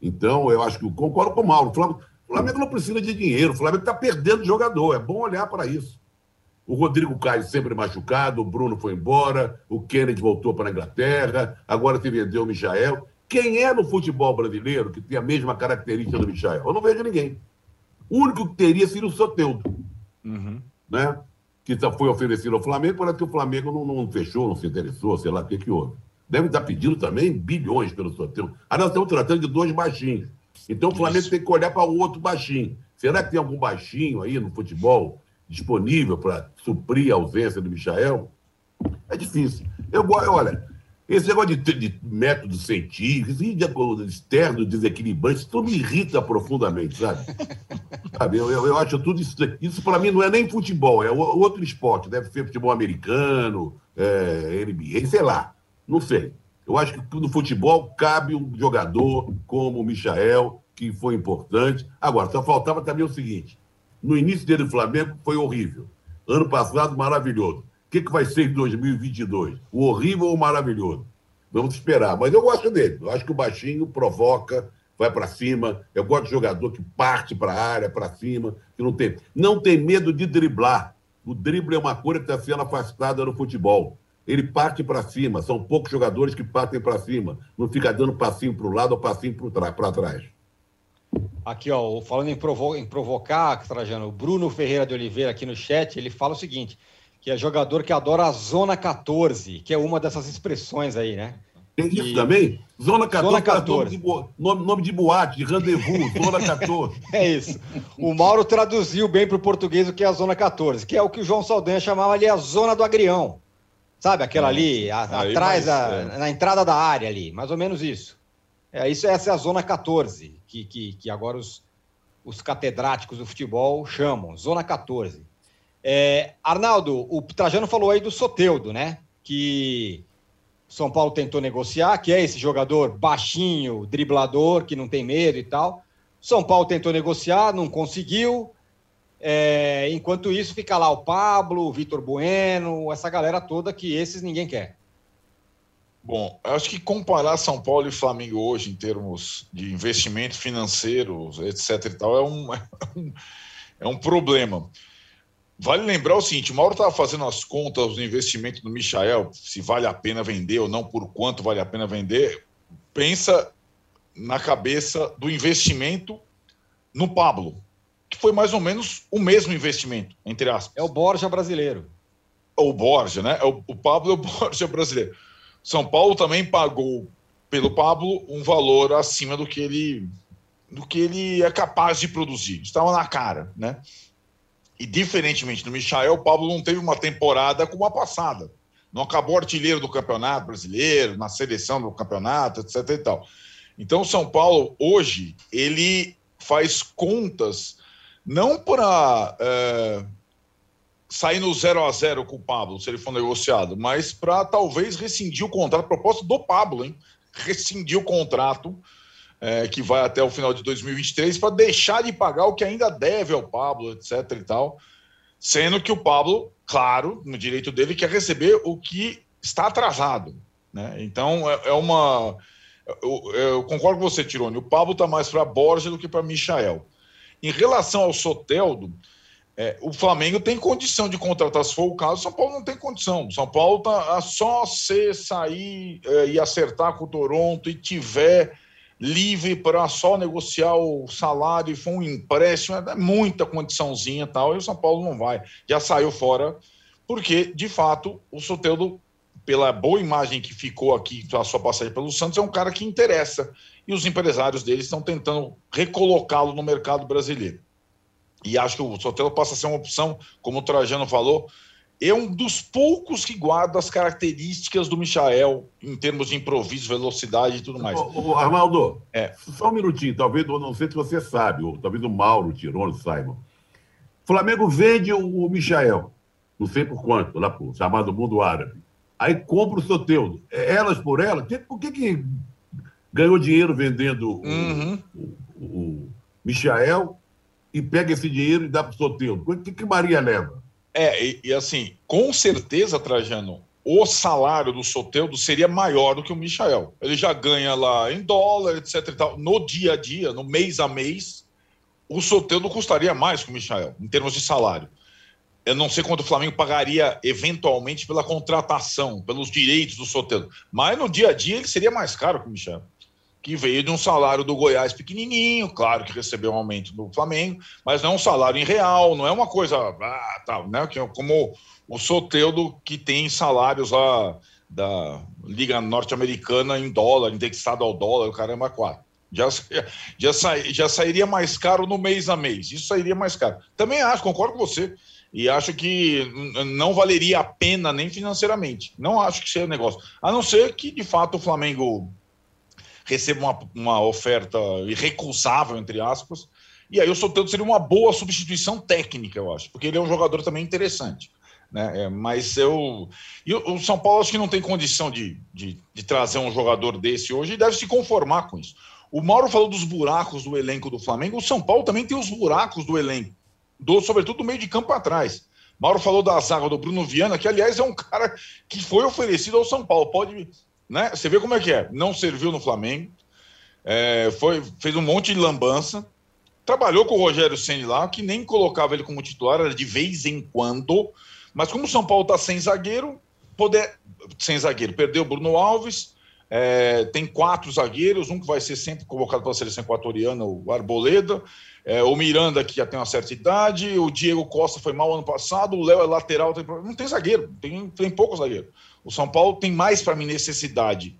Então, eu acho que concordo com o Mauro. O Flamengo, o Flamengo não precisa de dinheiro, o Flamengo está perdendo jogador. É bom olhar para isso. O Rodrigo Caio sempre machucado, o Bruno foi embora, o Kennedy voltou para a Inglaterra, agora se vendeu o Michael. Quem é no futebol brasileiro que tem a mesma característica do Michael? Eu não vejo ninguém. O único que teria seria o Soteudo. Uhum. Né? Que foi oferecido ao Flamengo, parece que o Flamengo não, não, fechou, não se interessou, sei lá o que, que houve. Deve estar pedindo também bilhões pelo Soteudo. Ah, nós estamos tratando de dois baixinhos. Então o Flamengo Isso. tem que olhar para o outro baixinho. Será que tem algum baixinho aí no futebol disponível para suprir a ausência do Michael? É difícil. Eu, olha, esse negócio de, de métodos científicos e de externo desequilibrante, isso me irrita profundamente, sabe? [laughs] sabe? Eu, eu, eu, acho tudo isso. Isso, para mim, não é nem futebol, é outro esporte. Deve ser futebol americano, é, NBA, sei lá. Não sei. Eu acho que no futebol cabe um jogador como o Michael, que foi importante. Agora, só faltava também o seguinte: no início dele, o Flamengo foi horrível. Ano passado, maravilhoso. O que, que vai ser em 2022? O horrível ou o maravilhoso? Vamos esperar. Mas eu gosto dele. Eu acho que o baixinho provoca, vai para cima. Eu gosto de jogador que parte para a área, para cima, que não tem, não tem medo de driblar. O drible é uma coisa que está sendo afastada no futebol. Ele parte para cima. São poucos jogadores que partem para cima. Não fica dando passinho para o lado ou passinho para trás. Aqui, ó, falando em, provo em provocar, Trajano, o Bruno Ferreira de Oliveira aqui no chat, ele fala o seguinte: que é jogador que adora a Zona 14, que é uma dessas expressões aí, né? Tem isso e... também? Zona 14, Zona 14. Nome, de, nome, nome de boate, de rendezvous, Zona 14. [laughs] é isso. O Mauro traduziu bem para o português o que é a Zona 14, que é o que o João Saldanha chamava ali a Zona do Agrião. Sabe, aquela ali, a, atrás, a, é. na entrada da área ali, mais ou menos isso. É, isso essa é a Zona 14, que, que, que agora os, os catedráticos do futebol chamam, Zona 14. É, Arnaldo, o Trajano falou aí do Soteudo, né? Que São Paulo tentou negociar, que é esse jogador baixinho, driblador, que não tem medo e tal. São Paulo tentou negociar, não conseguiu. É, enquanto isso, fica lá o Pablo, o Vitor Bueno, essa galera toda que esses ninguém quer. Bom, acho que comparar São Paulo e Flamengo hoje em termos de investimento financeiro, etc. e tal, é um, [laughs] é um, é um problema. Vale lembrar o seguinte: o Mauro estava fazendo as contas do investimento do Michael, se vale a pena vender ou não, por quanto vale a pena vender. Pensa na cabeça do investimento no Pablo, foi mais ou menos o mesmo investimento, entre aspas. É o Borja brasileiro. O Borja, né? É o, o Pablo é o [laughs] Borja brasileiro. São Paulo também pagou pelo Pablo um valor acima do que ele do que ele é capaz de produzir. Estava na cara, né? E diferentemente do Michael, o Pablo não teve uma temporada como a passada. Não acabou artilheiro do campeonato brasileiro, na seleção do campeonato, etc. e tal. Então, o São Paulo, hoje, ele faz contas não para é, sair no 0 a 0 com o Pablo, se ele for negociado, mas para talvez rescindir o contrato, proposta do Pablo, hein? Rescindir o contrato é, que vai até o final de 2023 para deixar de pagar o que ainda deve ao Pablo, etc. e tal. Sendo que o Pablo, claro, no direito dele, quer receber o que está atrasado. Né? Então é, é uma. Eu, eu, concordo com você, Tirone. O Pablo está mais para Borja do que para Michael. Em relação ao Soteldo, é, o Flamengo tem condição de contratar, se for o caso, o São Paulo não tem condição. O São Paulo tá só se sair é, e acertar com o Toronto e tiver livre para só negociar o salário e for um empréstimo, é muita condiçãozinha e tal, e o São Paulo não vai. Já saiu fora, porque, de fato, o Soteldo, pela boa imagem que ficou aqui, a sua passagem pelo Santos, é um cara que interessa. E os empresários dele estão tentando recolocá-lo no mercado brasileiro. E acho que o Soteldo passa a ser uma opção, como o Trajano falou, é um dos poucos que guarda as características do Michael em termos de improviso, velocidade e tudo mais. O, o Arnaldo, é. só um minutinho, talvez, não sei se você sabe, ou talvez o Mauro Tirone saiba. Flamengo vende o, o Michael, não sei por quanto, lá pro chamado mundo árabe. Aí compra o Soteudo. É elas por elas? Por que, que ganhou dinheiro vendendo uhum. o, o, o Michael e pega esse dinheiro e dá para o Soteudo? O que, que Maria leva? É, e, e, assim, com certeza, Trajano, o salário do Soteldo seria maior do que o Michael. Ele já ganha lá em dólar, etc e tal. No dia a dia, no mês a mês, o Soteldo custaria mais que o Michael, em termos de salário. Eu não sei quanto o Flamengo pagaria eventualmente pela contratação, pelos direitos do Soteldo. Mas no dia a dia ele seria mais caro que o Michel que veio de um salário do Goiás pequenininho, claro que recebeu um aumento do Flamengo, mas não é um salário em real, não é uma coisa, ah, tal, né? Que é como o Soteudo que tem salários lá da Liga Norte-Americana em dólar, indexado ao dólar, o caramba, quatro. Já, já, já sairia mais caro no mês a mês. Isso sairia mais caro. Também acho, concordo com você. E acho que não valeria a pena nem financeiramente. Não acho que seja negócio. A não ser que, de fato, o Flamengo receba uma, uma oferta irrecusável, entre aspas, e aí o Soteldo seria uma boa substituição técnica, eu acho, porque ele é um jogador também interessante. Né? É, mas eu. E o São Paulo acho que não tem condição de, de, de, trazer um jogador desse hoje e deve se conformar com isso. O Mauro falou dos buracos do elenco do Flamengo, o São Paulo também tem os buracos do elenco, do, sobretudo do meio de campo atrás. Mauro falou da zaga do Bruno Viana, que aliás é um cara que foi oferecido ao São Paulo. Pode né? Você vê como é que é. Não serviu no Flamengo, é, foi, fez um monte de lambança, trabalhou com o Rogério Senni lá, que nem colocava ele como titular, era de vez em quando. Mas como o São Paulo está sem zagueiro, poder sem zagueiro, perdeu o Bruno Alves, é, tem quatro zagueiros, um que vai ser sempre convocado para a seleção equatoriana, o Arboleda, é, o Miranda, que já tem uma certa idade, o Diego Costa foi mal ano passado, o Léo é lateral, tem, não tem zagueiro, tem, tem pouco zagueiro. O São Paulo tem mais para mim necessidade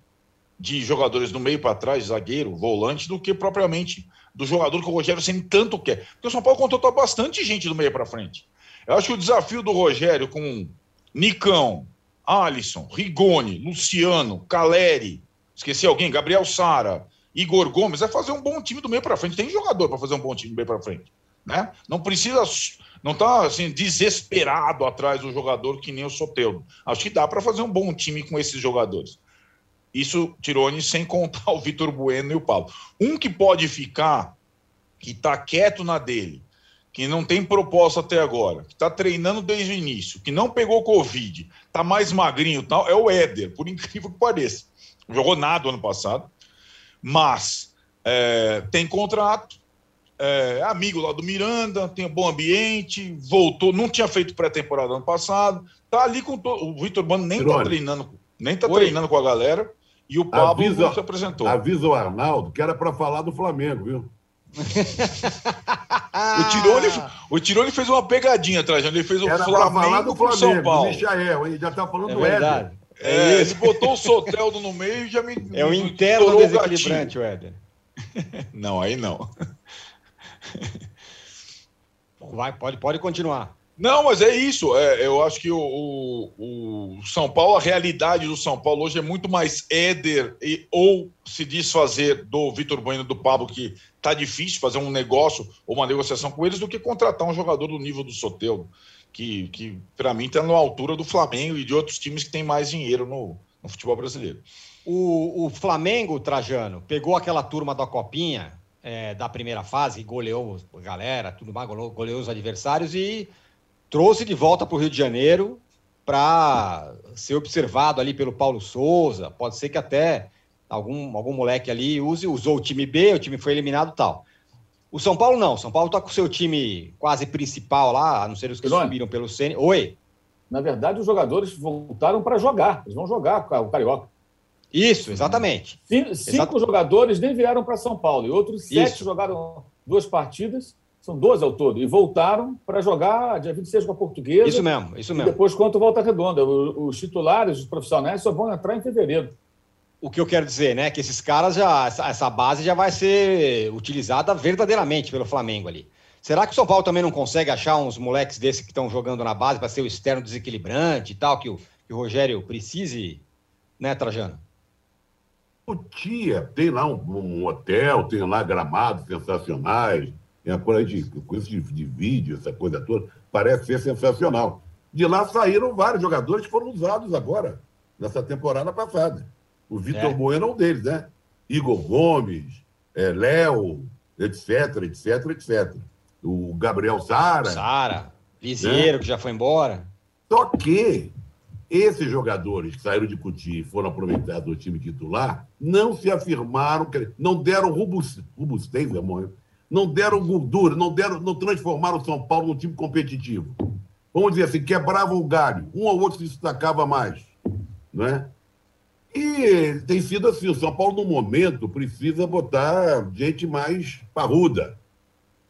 de jogadores do meio para trás, zagueiro, volante, do que propriamente do jogador que o Rogério sempre tanto quer. Porque o São Paulo contratou bastante gente do meio para frente. Eu acho que o desafio do Rogério com Nicão, Alisson, Rigoni, Luciano, Caleri, esqueci alguém, Gabriel Sara, Igor Gomes, é fazer um bom time do meio para frente. Tem jogador para fazer um bom time do meio para frente. Né? Não precisa não está assim, desesperado atrás do jogador que nem o Soteldo. Acho que dá para fazer um bom time com esses jogadores. Isso, Tirone, sem contar [laughs] o Vitor Bueno e o Paulo. Um que pode ficar, que está quieto na dele, que não tem proposta até agora, que está treinando desde o início, que não pegou Covid, está mais magrinho tal, é o Éder, por incrível que pareça. Jogou nada ano passado, mas é, tem contrato, é, amigo lá do Miranda, tem um bom ambiente, voltou, não tinha feito pré-temporada ano passado, tá ali com to... o Vitor Bano nem está treinando, nem tá treinando com a galera. E o Pablo avisa, não se apresentou. Avisa o Arnaldo que era para falar do Flamengo, viu? O, Tirone, o Tirone fez uma pegadinha, Trajano. Ele fez o era Flamengo, do Flamengo São Paulo. Michael, ele já tá falando é do verdade. Éder. É, é ele botou o Soteldo no meio e já me. [laughs] É o interno desequilibrante, o Éder. [laughs] Não, aí não. Vai, pode, pode continuar. Não, mas é isso. É, eu acho que o, o, o, São Paulo, a realidade do São Paulo hoje é muito mais Éder e, ou se desfazer do Vitor Bueno do Pablo, que tá difícil fazer um negócio ou uma negociação com eles, do que contratar um jogador do nível do Soteldo, que, que para mim está na altura do Flamengo e de outros times que têm mais dinheiro no, no futebol brasileiro. O, o, Flamengo, Trajano, pegou aquela turma da Copinha é, da primeira fase, goleou a galera, tudo mais, goleou, goleou os adversários e trouxe de volta para o Rio de Janeiro para ser observado ali pelo Paulo Souza. Pode ser que até algum, algum moleque ali use, usou o time B, o time foi eliminado tal. O São Paulo não. O São Paulo está com o seu time quase principal lá, a não ser os que subiram pelo CN. Oi. Na verdade, os jogadores voltaram para jogar. Eles vão jogar o Carioca. Isso, exatamente. Cinco, cinco jogadores nem vieram para São Paulo e outros sete Isso. jogaram duas partidas são 12 ao todo, e voltaram para jogar dia 26 com a Portuguesa. Isso mesmo, isso mesmo. E depois contra o Volta Redonda. Os titulares, os profissionais, só vão entrar em fevereiro. O que eu quero dizer, né? Que esses caras já. Essa, essa base já vai ser utilizada verdadeiramente pelo Flamengo ali. Será que o São Paulo também não consegue achar uns moleques desses que estão jogando na base para ser o externo desequilibrante e tal, que o, que o Rogério precise, né, Trajano? O Tia tem lá um, um hotel, tem lá gramados sensacionais, é uma coisa de, coisa de, de vídeo, essa coisa toda, parece ser sensacional. De lá saíram vários jogadores que foram usados agora, nessa temporada passada. O Vitor é. Bueno é um deles, né? Igor Gomes, é, Léo, etc, etc, etc. O Gabriel Sara. Sara, Viseiro, né? que já foi embora. Só que esses jogadores que saíram de Cuti e foram aproveitados do time titular não se afirmaram, não deram robustez, robustez amor, não deram gordura, não, deram, não transformaram o São Paulo num time competitivo. Vamos dizer assim, quebrava o galho, um ou outro se destacava mais. Não é? E tem sido assim, o São Paulo, no momento, precisa botar gente mais parruda.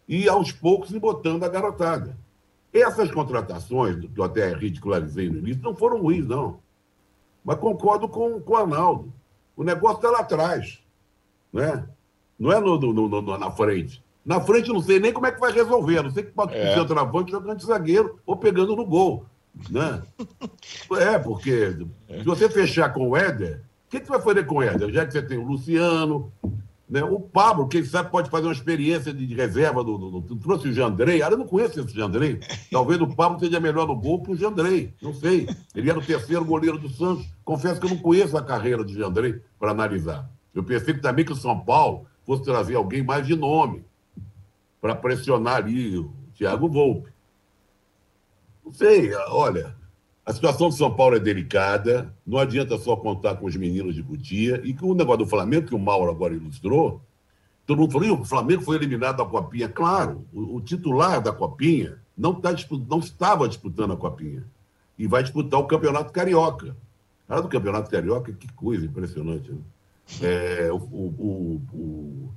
E aos poucos botando a garotada. Essas contratações, que eu até ridicularizei no início, não foram ruins, não. Mas concordo com, com o Arnaldo. O negócio está lá atrás. Não é, não é no, no, no, na frente. Na frente, não sei nem como é que vai resolver. Não sei que pode é. centroavante jogando de zagueiro ou pegando no gol. Né? [laughs] é, porque se você fechar com o Éder, o que, que você vai fazer com o Éder? Já que você tem o Luciano, né? o Pablo, quem sabe pode fazer uma experiência de reserva do. do, do trouxe o Jandrei. Ah, eu não conheço esse Jandrei. Talvez o Pablo seja melhor no gol que o Jandrei. Não sei. Ele era o terceiro goleiro do Santos. Confesso que eu não conheço a carreira do Jandrei para analisar. Eu pensei que também que o São Paulo fosse trazer alguém mais de nome para pressionar ali o Thiago Volpe. Não sei, olha, a situação de São Paulo é delicada, não adianta só contar com os meninos de Cutia, e que o negócio do Flamengo, que o Mauro agora ilustrou, todo mundo falou, o Flamengo foi eliminado da Copinha. Claro, o, o titular da Copinha não, tá, não estava disputando a Copinha, e vai disputar o Campeonato Carioca. Cara do Campeonato Carioca, que coisa impressionante, né? É, o, o, o,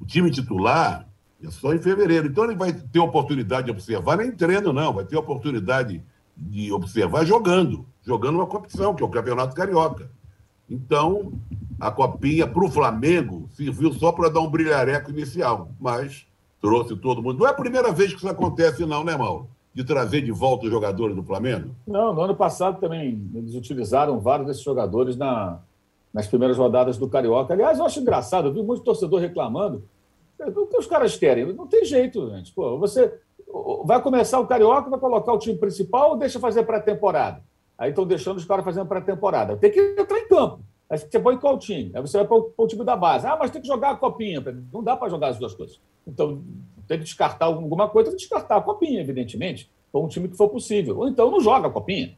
o time titular é só em fevereiro. Então ele vai ter oportunidade de observar, nem treino, não, vai ter oportunidade de observar jogando, jogando uma competição, que é o Campeonato Carioca. Então, a copinha para o Flamengo serviu só para dar um brilhareco inicial, mas trouxe todo mundo. Não é a primeira vez que isso acontece, não, né, Mauro? De trazer de volta os jogadores do Flamengo? Não, no ano passado também eles utilizaram vários desses jogadores na, nas primeiras rodadas do Carioca. Aliás, eu acho engraçado, eu vi muito torcedor reclamando o que os caras querem? Não tem jeito, gente. Pô, você, vai começar o Carioca, vai colocar o time principal ou deixa fazer pré-temporada? Aí estão deixando os caras fazendo pré-temporada. Tem que entrar em campo. Aí você põe qual time? Aí você vai para o time da base. Ah, mas tem que jogar a copinha. Não dá para jogar as duas coisas. Então, tem que descartar alguma coisa, tem que descartar a copinha, evidentemente, com um time que for possível. Ou então não joga a copinha.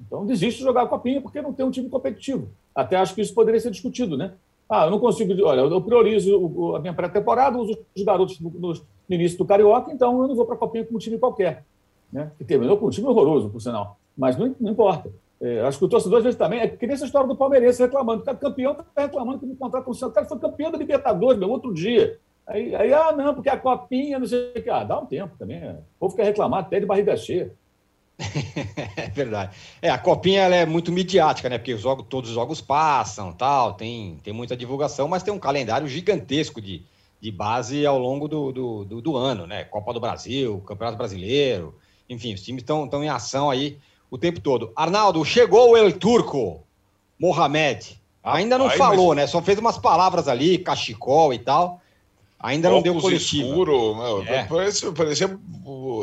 Então desiste de jogar a copinha porque não tem um time competitivo. Até acho que isso poderia ser discutido, né? Ah, eu não consigo. Olha, eu priorizo a minha pré-temporada, uso os garotos no, no, início do Carioca, então eu não vou para a Copinha com um time qualquer. Né? Que terminou com um time horroroso, por sinal. Mas não, não importa. É, acho que o torcedor, às vezes, também. É que nem essa história do Palmeirense reclamando. O cara campeão está reclamando que não contrata um O cara foi campeão da Libertadores, meu, outro dia. Aí, aí, ah, não, porque a Copinha, não sei o que. Ah, dá um tempo também. Né? O povo quer reclamar até de barriga cheia. [laughs] é verdade. É, a copinha ela é muito midiática, né? Porque os jogos, todos os jogos passam, tal, tem, tem muita divulgação, mas tem um calendário gigantesco de, de base ao longo do, do, do, do ano, né? Copa do Brasil, Campeonato Brasileiro, enfim, os times estão em ação aí o tempo todo. Arnaldo, chegou o El Turco, Mohamed. Ainda não falou, mas... né? Só fez umas palavras ali, cachecol e tal. Ainda não deu coletivo. escuro, meu, é.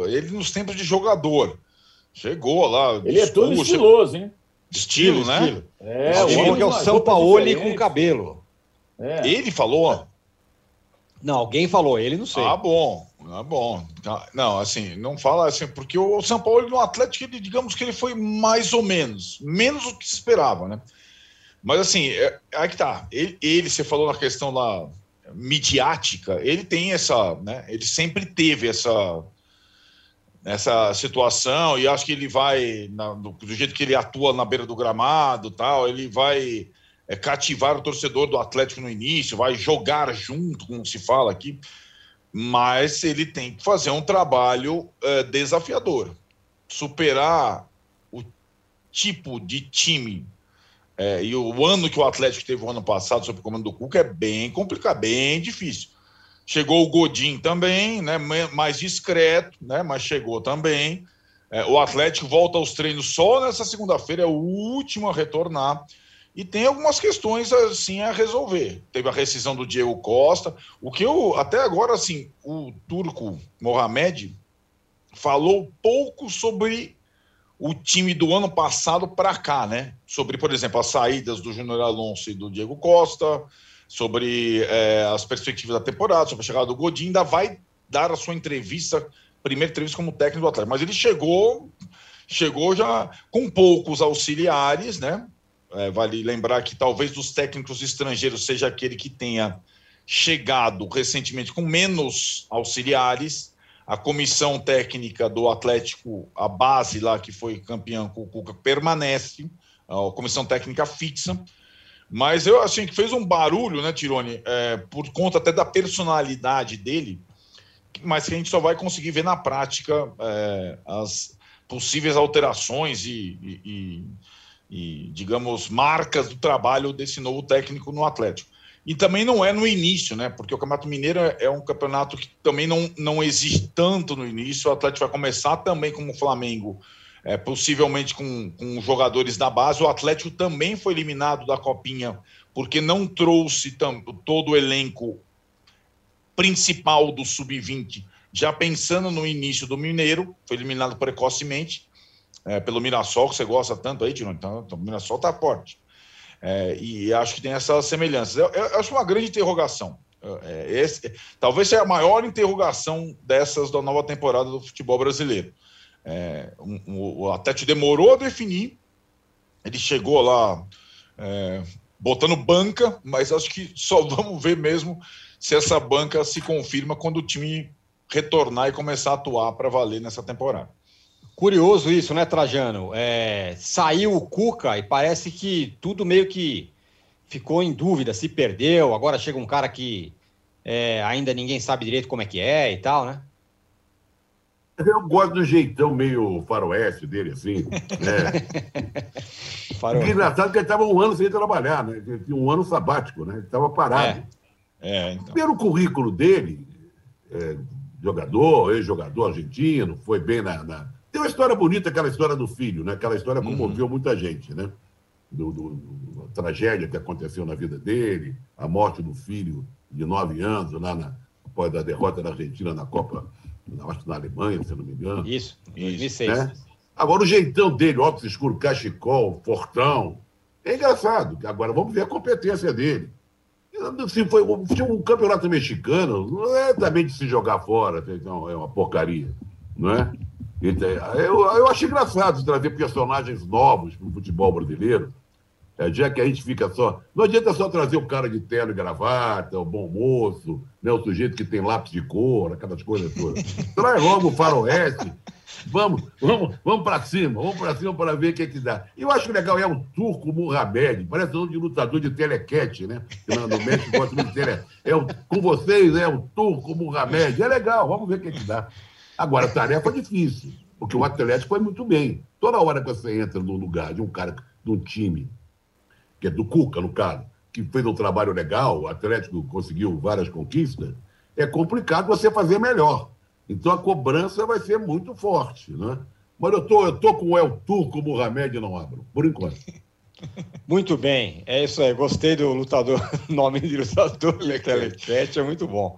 ele nos tempos de jogador. Chegou lá. Ele é todo estiloso, hein? Estilo, estilo né? Estilo. É, estilo que é o São Paulo com cabelo. É. Ele falou? Não, alguém falou, ele não sei. Ah, bom. Ah, bom. Não, assim, não fala assim, porque o São Paulo no Atlético, ele, digamos que ele foi mais ou menos, menos do que se esperava, né? Mas assim, é, aí que tá. Ele, ele, você falou na questão lá midiática, ele tem essa, né? Ele sempre teve essa nessa situação e acho que ele vai na, do, do, jeito que ele atua na beira do gramado tal ele vai é, cativar o torcedor do Atlético no início vai jogar junto como se fala aqui mas ele tem que fazer um trabalho é, desafiador. Superar o tipo de time é, e o ano que o Atlético teve o ano passado sob o comando do Cuca é bem complicado bem difícil Chegou o Godin também, né, mais discreto, né, mas chegou também. É, o Atlético volta aos treinos só nessa segunda-feira, é o último a retornar. E tem algumas questões assim a resolver. Teve a rescisão do Diego Costa. O que eu, até agora, assim, o turco Mohamed falou pouco sobre o time do ano passado para cá, né? Sobre, por exemplo, as saídas do Júnior Alonso e do Diego Costa, sobre é, as perspectivas da temporada, sobre a chegada do Godin, ainda vai dar a sua entrevista, primeira entrevista como técnico do Atlético. Mas ele chegou, chegou já com poucos auxiliares, né? É, vale lembrar que talvez dos técnicos estrangeiros seja aquele que tenha chegado recentemente com menos auxiliares. A comissão técnica do Atlético, a base lá que foi campeã com o Cuca, permanece, a comissão técnica fixa. Mas eu assim que fez um barulho, né, Tirone, é, por conta até da personalidade dele, mas que a gente só vai conseguir ver na prática é, as possíveis alterações e, e, e, e, digamos, marcas do trabalho desse novo técnico no Atlético. E também não é no início, né? Porque o Campeonato Mineiro é, é um campeonato que também não, não existe tanto no início. O Atlético vai começar também como o Flamengo é, possivelmente com, com jogadores da base. O Atlético também foi eliminado da Copinha porque não trouxe todo o elenco principal do Sub-20, já pensando no início do Mineiro, foi eliminado precocemente é, pelo Mirassol, que você gosta tanto aí, Tino. Então, então, o Mirassol está forte. É, e acho que tem essas semelhanças. Eu, eu acho uma grande interrogação. É, esse, talvez seja a maior interrogação dessas da nova temporada do futebol brasileiro. É, um, um, o Atlético demorou a definir, ele chegou lá é, botando banca, mas acho que só [laughs] vamos ver mesmo se essa banca se confirma quando o time retornar e começar a atuar para valer nessa temporada. Curioso isso, né, Trajano? É, saiu o Cuca e parece que tudo meio que ficou em dúvida, se perdeu. Agora chega um cara que é, ainda ninguém sabe direito como é que é e tal, né? Eu gosto do jeitão meio faroeste dele, assim. Né? [laughs] é engraçado que ele estava um ano sem trabalhar, né? Ele tinha um ano sabático, né? Ele estava parado. É. É, então. Pelo currículo dele, é, jogador, ex-jogador argentino, foi bem na, na, Tem uma história bonita, aquela história do filho, né? Aquela história uhum. comoveu uhum. muita gente, né? Do, do, do, tragédia que aconteceu na vida dele, a morte do filho de nove anos, lá na, após a derrota da Argentina na Copa acho que na Alemanha, se eu não me engano. Isso, 2006. Né? Agora, o jeitão dele, óculos escuro, cachecol, fortão, é engraçado. Agora, vamos ver a competência dele. Se foi um campeonato mexicano, não é também de se jogar fora, então é uma porcaria, não é? Então, eu, eu acho engraçado trazer personagens novos para o futebol brasileiro, é, já que a gente fica só. Não adianta só trazer o cara de terno e gravata, o bom moço, né, o sujeito que tem lápis de cor, aquelas coisas todas. [laughs] Traz logo o faroeste. Vamos, vamos, vamos para cima, vamos para cima para ver o que, é que dá. E eu acho legal é o Turco Muhammad, parece nome de lutador de telequete, né? No México gosta muito de tele. É o, com vocês, é o Turco Muhammad. É legal, vamos ver o que, é que dá. Agora, tarefa difícil, porque o Atlético foi muito bem. Toda hora que você entra no lugar de um cara, de um time, que é do Cuca, no caso, que fez um trabalho legal, o Atlético conseguiu várias conquistas, é complicado você fazer melhor. Então a cobrança vai ser muito forte, né? Mas eu tô, eu tô com o El Turco Mohamed e não abro, por enquanto. [laughs] Muito bem, é isso aí. Gostei do lutador, [laughs] nome de lutador Leclerc, é muito bom.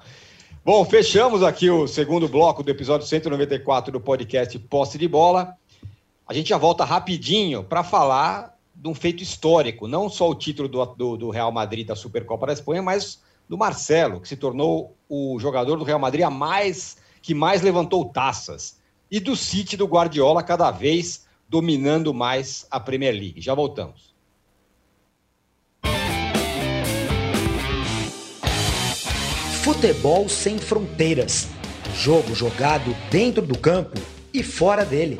Bom, fechamos aqui o segundo bloco do episódio 194 do podcast Posse de Bola. A gente já volta rapidinho para falar de um feito histórico, não só o título do, do, do Real Madrid da Supercopa da Espanha, mas do Marcelo, que se tornou o jogador do Real Madrid a mais que mais levantou taças, e do City do Guardiola cada vez dominando mais a Premier League. Já voltamos. Futebol sem fronteiras. Jogo jogado dentro do campo e fora dele.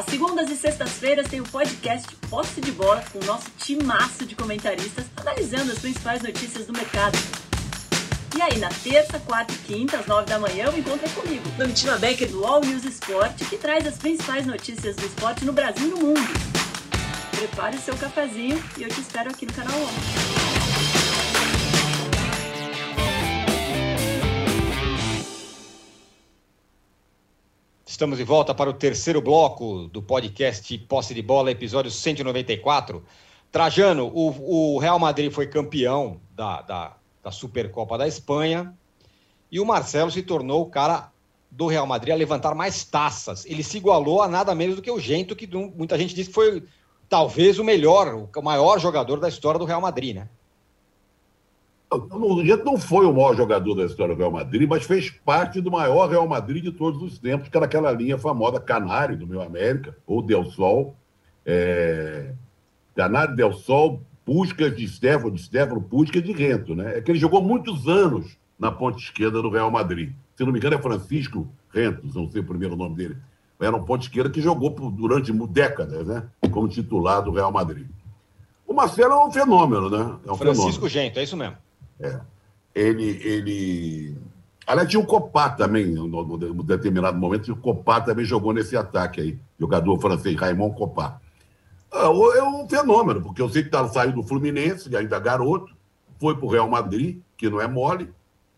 Às segundas e sextas-feiras tem o podcast Posse de Bola com o nosso timaço de comentaristas analisando as principais notícias do mercado. E aí, na terça, quarta e quinta, às nove da manhã, o encontro comigo, Domitila Becker, do All News Esporte, que traz as principais notícias do esporte no Brasil e no mundo. Prepare o seu cafezinho e eu te espero aqui no canal 11. Estamos de volta para o terceiro bloco do podcast Posse de Bola, episódio 194. Trajano, o, o Real Madrid foi campeão da, da, da, Supercopa da Espanha e o Marcelo se tornou o cara do Real Madrid a levantar mais taças. Ele se igualou a nada menos do que o Gento, que muita gente disse que foi talvez o melhor, o maior jogador da história do Real Madrid, né? O Jeto não foi o maior jogador da história do Real Madrid, mas fez parte do maior Real Madrid de todos os tempos, que era aquela linha famosa Canário do meu América, ou Del Sol. É... Canário, Del Sol, Puskas de Stefano, de Stefano, Puskas de Rento, né? É que ele jogou muitos anos na ponta esquerda do Real Madrid. Se não me engano, é Francisco Rentos, não sei o primeiro nome dele era um ponto esquerda que jogou por, durante décadas, né? Como titular do Real Madrid. O Marcelo é um fenômeno, né? É um Francisco fenômeno. Gento, é isso mesmo. É. Ele. ele... Aliás, tinha o Copá também, em determinado momento, o Copá também jogou nesse ataque aí, jogador francês, Raymond Copá. Ah, é um fenômeno, porque eu sei que tá, saiu do Fluminense, ainda garoto, foi para o Real Madrid, que não é mole,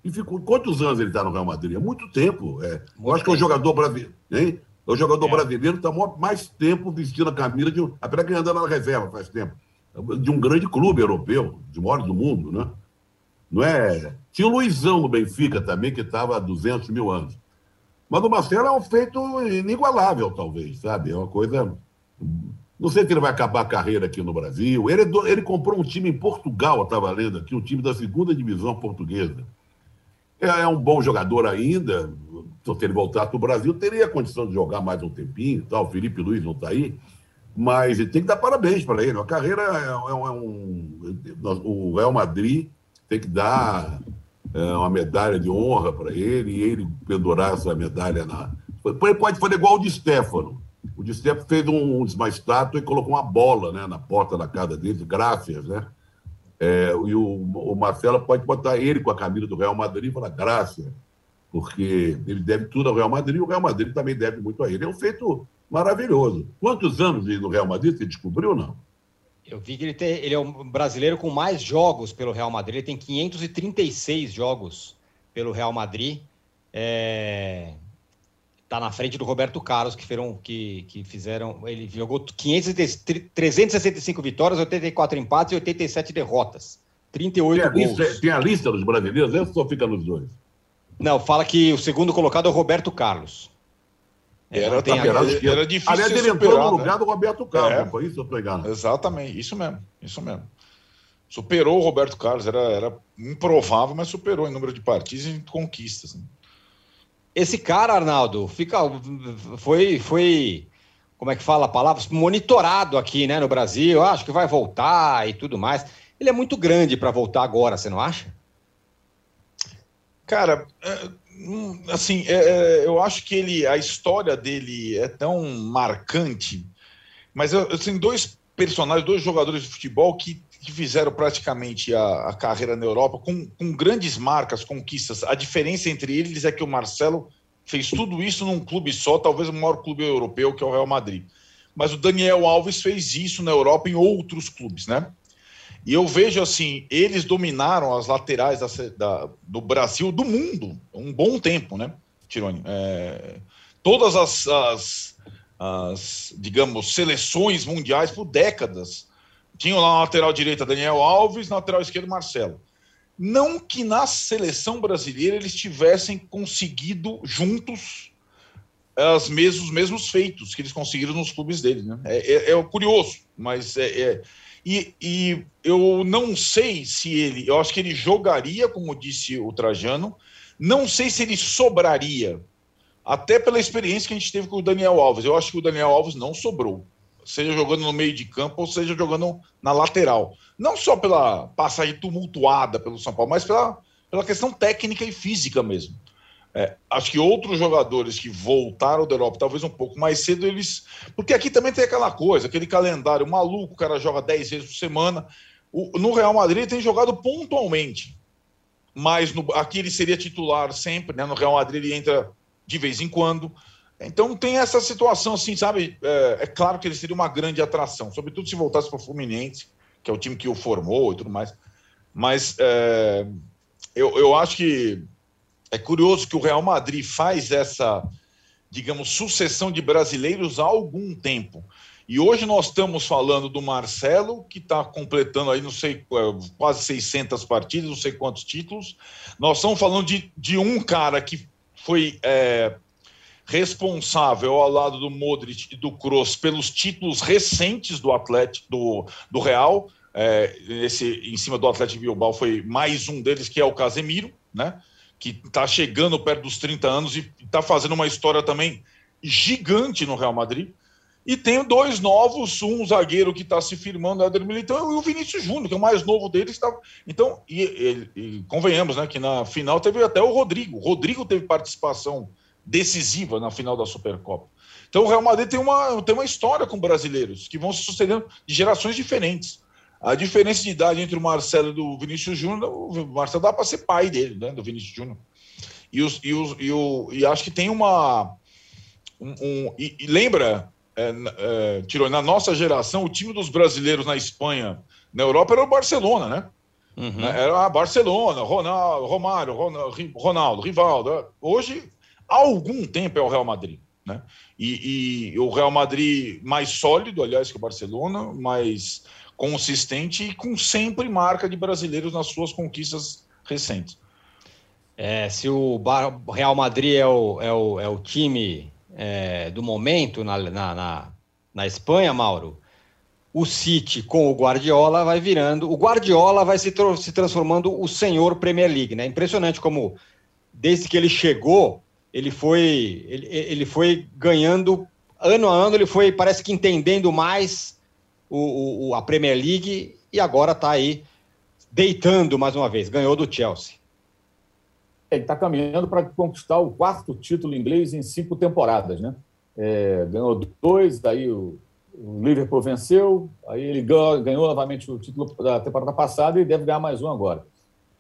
e ficou. Quantos anos ele está no Real Madrid? É muito tempo. É. Eu acho que é um jogador brasileiro. Hein? O jogador é. brasileiro está mais tempo vestindo a camisa de um. Apesar que andando na reserva faz tempo. De um grande clube europeu, de maior do mundo, né? Não é? Tinha o Luizão no Benfica também, que estava há 200 mil anos. Mas o Marcelo é um feito inigualável, talvez, sabe? É uma coisa. Não sei se ele vai acabar a carreira aqui no Brasil. Ele, é ele comprou um time em Portugal, eu estava lendo aqui, um time da segunda divisão portuguesa. É, é um bom jogador ainda, se ele voltar para o Brasil, teria condição de jogar mais um tempinho tal. O Felipe Luiz não está aí. Mas tem que dar parabéns para ele. A carreira é, é, é, um. O Real Madrid tem que dar é, uma medalha de honra para ele e ele pendurar essa medalha na. Ele pode fazer igual o de Stefano. O de Stefano fez um, uma e colocou uma bola né, na porta da casa dele, graças, né? É, e o, o Marcelo pode botar ele com a camisa do Real Madrid e falar graças porque ele deve tudo ao Real Madrid e o Real Madrid também deve muito a ele. É um feito maravilhoso. Quantos anos no Real Madrid você descobriu, não? Eu vi que ele, tem, ele é o brasileiro com mais jogos pelo Real Madrid. Ele tem 536 jogos pelo Real Madrid. É, tá na frente do Roberto Carlos, que, foram, que, que fizeram. Ele jogou 500, 365 vitórias, 84 empates e 87 derrotas. 38 tem a, gols. lista, tem a lista dos brasileiros, ou só fica nos dois? Não, fala que o segundo colocado é o Roberto Carlos. Era, tem era, era difícil Aliás, ele entrou no lugar né? do Roberto Carlos, É. foi isso eu tô enganado? Exatamente, isso mesmo, isso mesmo. Superou o Roberto Carlos, era, era improvável, mas superou em número de partidas e em conquistas. né? Esse cara, Arnaldo, fica, foi, foi, como é que fala a palavra? Monitorado aqui, né, no Brasil. Acho que vai voltar e tudo mais. Ele é muito grande para voltar agora, você não acha? Cara, é, assim, é, é, eu acho que ele, a história dele é tão marcante, mas eu tenho dois personagens, dois jogadores de futebol que, que fizeram praticamente a, a carreira na Europa com, com grandes marcas, conquistas. A diferença entre eles é que o Marcelo fez tudo isso num clube só, talvez o maior clube europeu, que é o Real Madrid. Mas o Daniel Alves fez isso na Europa em outros clubes, né? E eu vejo assim, eles dominaram as laterais da, da- do Brasil, do mundo, um bom tempo, né, Tirone? É, todas as, as, as, digamos, seleções mundiais por décadas. Tinham lá na lateral direita Daniel Alves, na lateral esquerda Marcelo. Não que na seleção brasileira eles tivessem conseguido juntos as mesmos, os mesmos feitos que eles conseguiram nos clubes deles. Né? É, é- é curioso, mas é, é- e, e eu não sei se ele. Eu acho que ele jogaria, como disse o Trajano. Não sei se ele sobraria. Até pela experiência que a gente teve com o Daniel Alves. Eu acho que o Daniel Alves não sobrou. Seja jogando no meio de campo ou seja jogando na lateral. Não só pela passagem tumultuada pelo São Paulo, mas pela, pela questão técnica e física mesmo. É, acho que outros jogadores que voltaram da Europa, talvez um pouco mais cedo, eles. Porque aqui também tem aquela coisa, aquele calendário maluco, o cara joga 10 vezes por semana. O- no Real Madrid ele tem jogado pontualmente. Mas no- aqui ele seria titular sempre, né? No Real Madrid ele entra de vez em quando. Então tem essa situação, assim, sabe? É, é claro que ele seria uma grande atração, sobretudo se voltasse para o Fluminense, que é o time que o formou e tudo mais. Mas é, eu, eu acho que é curioso que o Real Madrid faz essa, digamos, sucessão de brasileiros há algum tempo. E hoje nós estamos falando do Marcelo, que está completando aí, não sei, eh, quase 600 partidas, não sei quantos títulos. Nós estamos falando de, de um cara que foi eh, responsável ao lado do Modric e do Kroos pelos títulos recentes do Atlético, do, do Real. Eh, esse em cima do Atlético Bilbao foi mais um deles, que é o Casemiro, né? Que está chegando perto dos 30 anos e está fazendo uma história também gigante no Real Madrid. E tem dois novos, um zagueiro que está se firmando, Éder Militão, e o Vinícius Júnior, que é o mais novo deles. Tá... Então, e, e- e convenhamos, né, que na final teve até o Rodrigo. O Rodrigo teve participação decisiva na final da Supercopa. Então, o Real Madrid tem uma, tem uma história com brasileiros que vão se sucedendo de gerações diferentes. A diferença de idade entre o Marcelo e o Vinícius Júnior, o Marcelo dá para ser pai dele, né, do Vinícius Júnior. E, os, e, os, e, o, e acho que tem uma. Um, um- e, e lembra, é, é, Tirou, na nossa geração, o time dos brasileiros na Espanha, na Europa, era o Barcelona, né? Né? Era a Barcelona, Ronaldo, Romário, Ronaldo, Ri- Ronaldo, Rivaldo. Hoje, há algum tempo é o Real Madrid. Né? E, e o Real Madrid mais sólido, aliás, que o Barcelona, mais consistente e com sempre marca de brasileiros nas suas conquistas recentes. É, se o Real Madrid é o, é o, é o time é, do momento na, na, na, na Espanha, Mauro, o City com o Guardiola vai virando. O Guardiola vai se, se transformando o senhor Premier League, né? Impressionante como, desde que ele chegou, ele foi, ele, ele foi ganhando ano a ano, ele foi, parece que entendendo mais o, o- a Premier League e agora está aí deitando mais uma vez. Ganhou do Chelsea. Ele está caminhando para conquistar o quarto título inglês em cinco temporadas, né? É, ganhou dois, daí o, o Liverpool venceu, aí ele ganhou, ganhou novamente o título da temporada passada e deve ganhar mais um agora.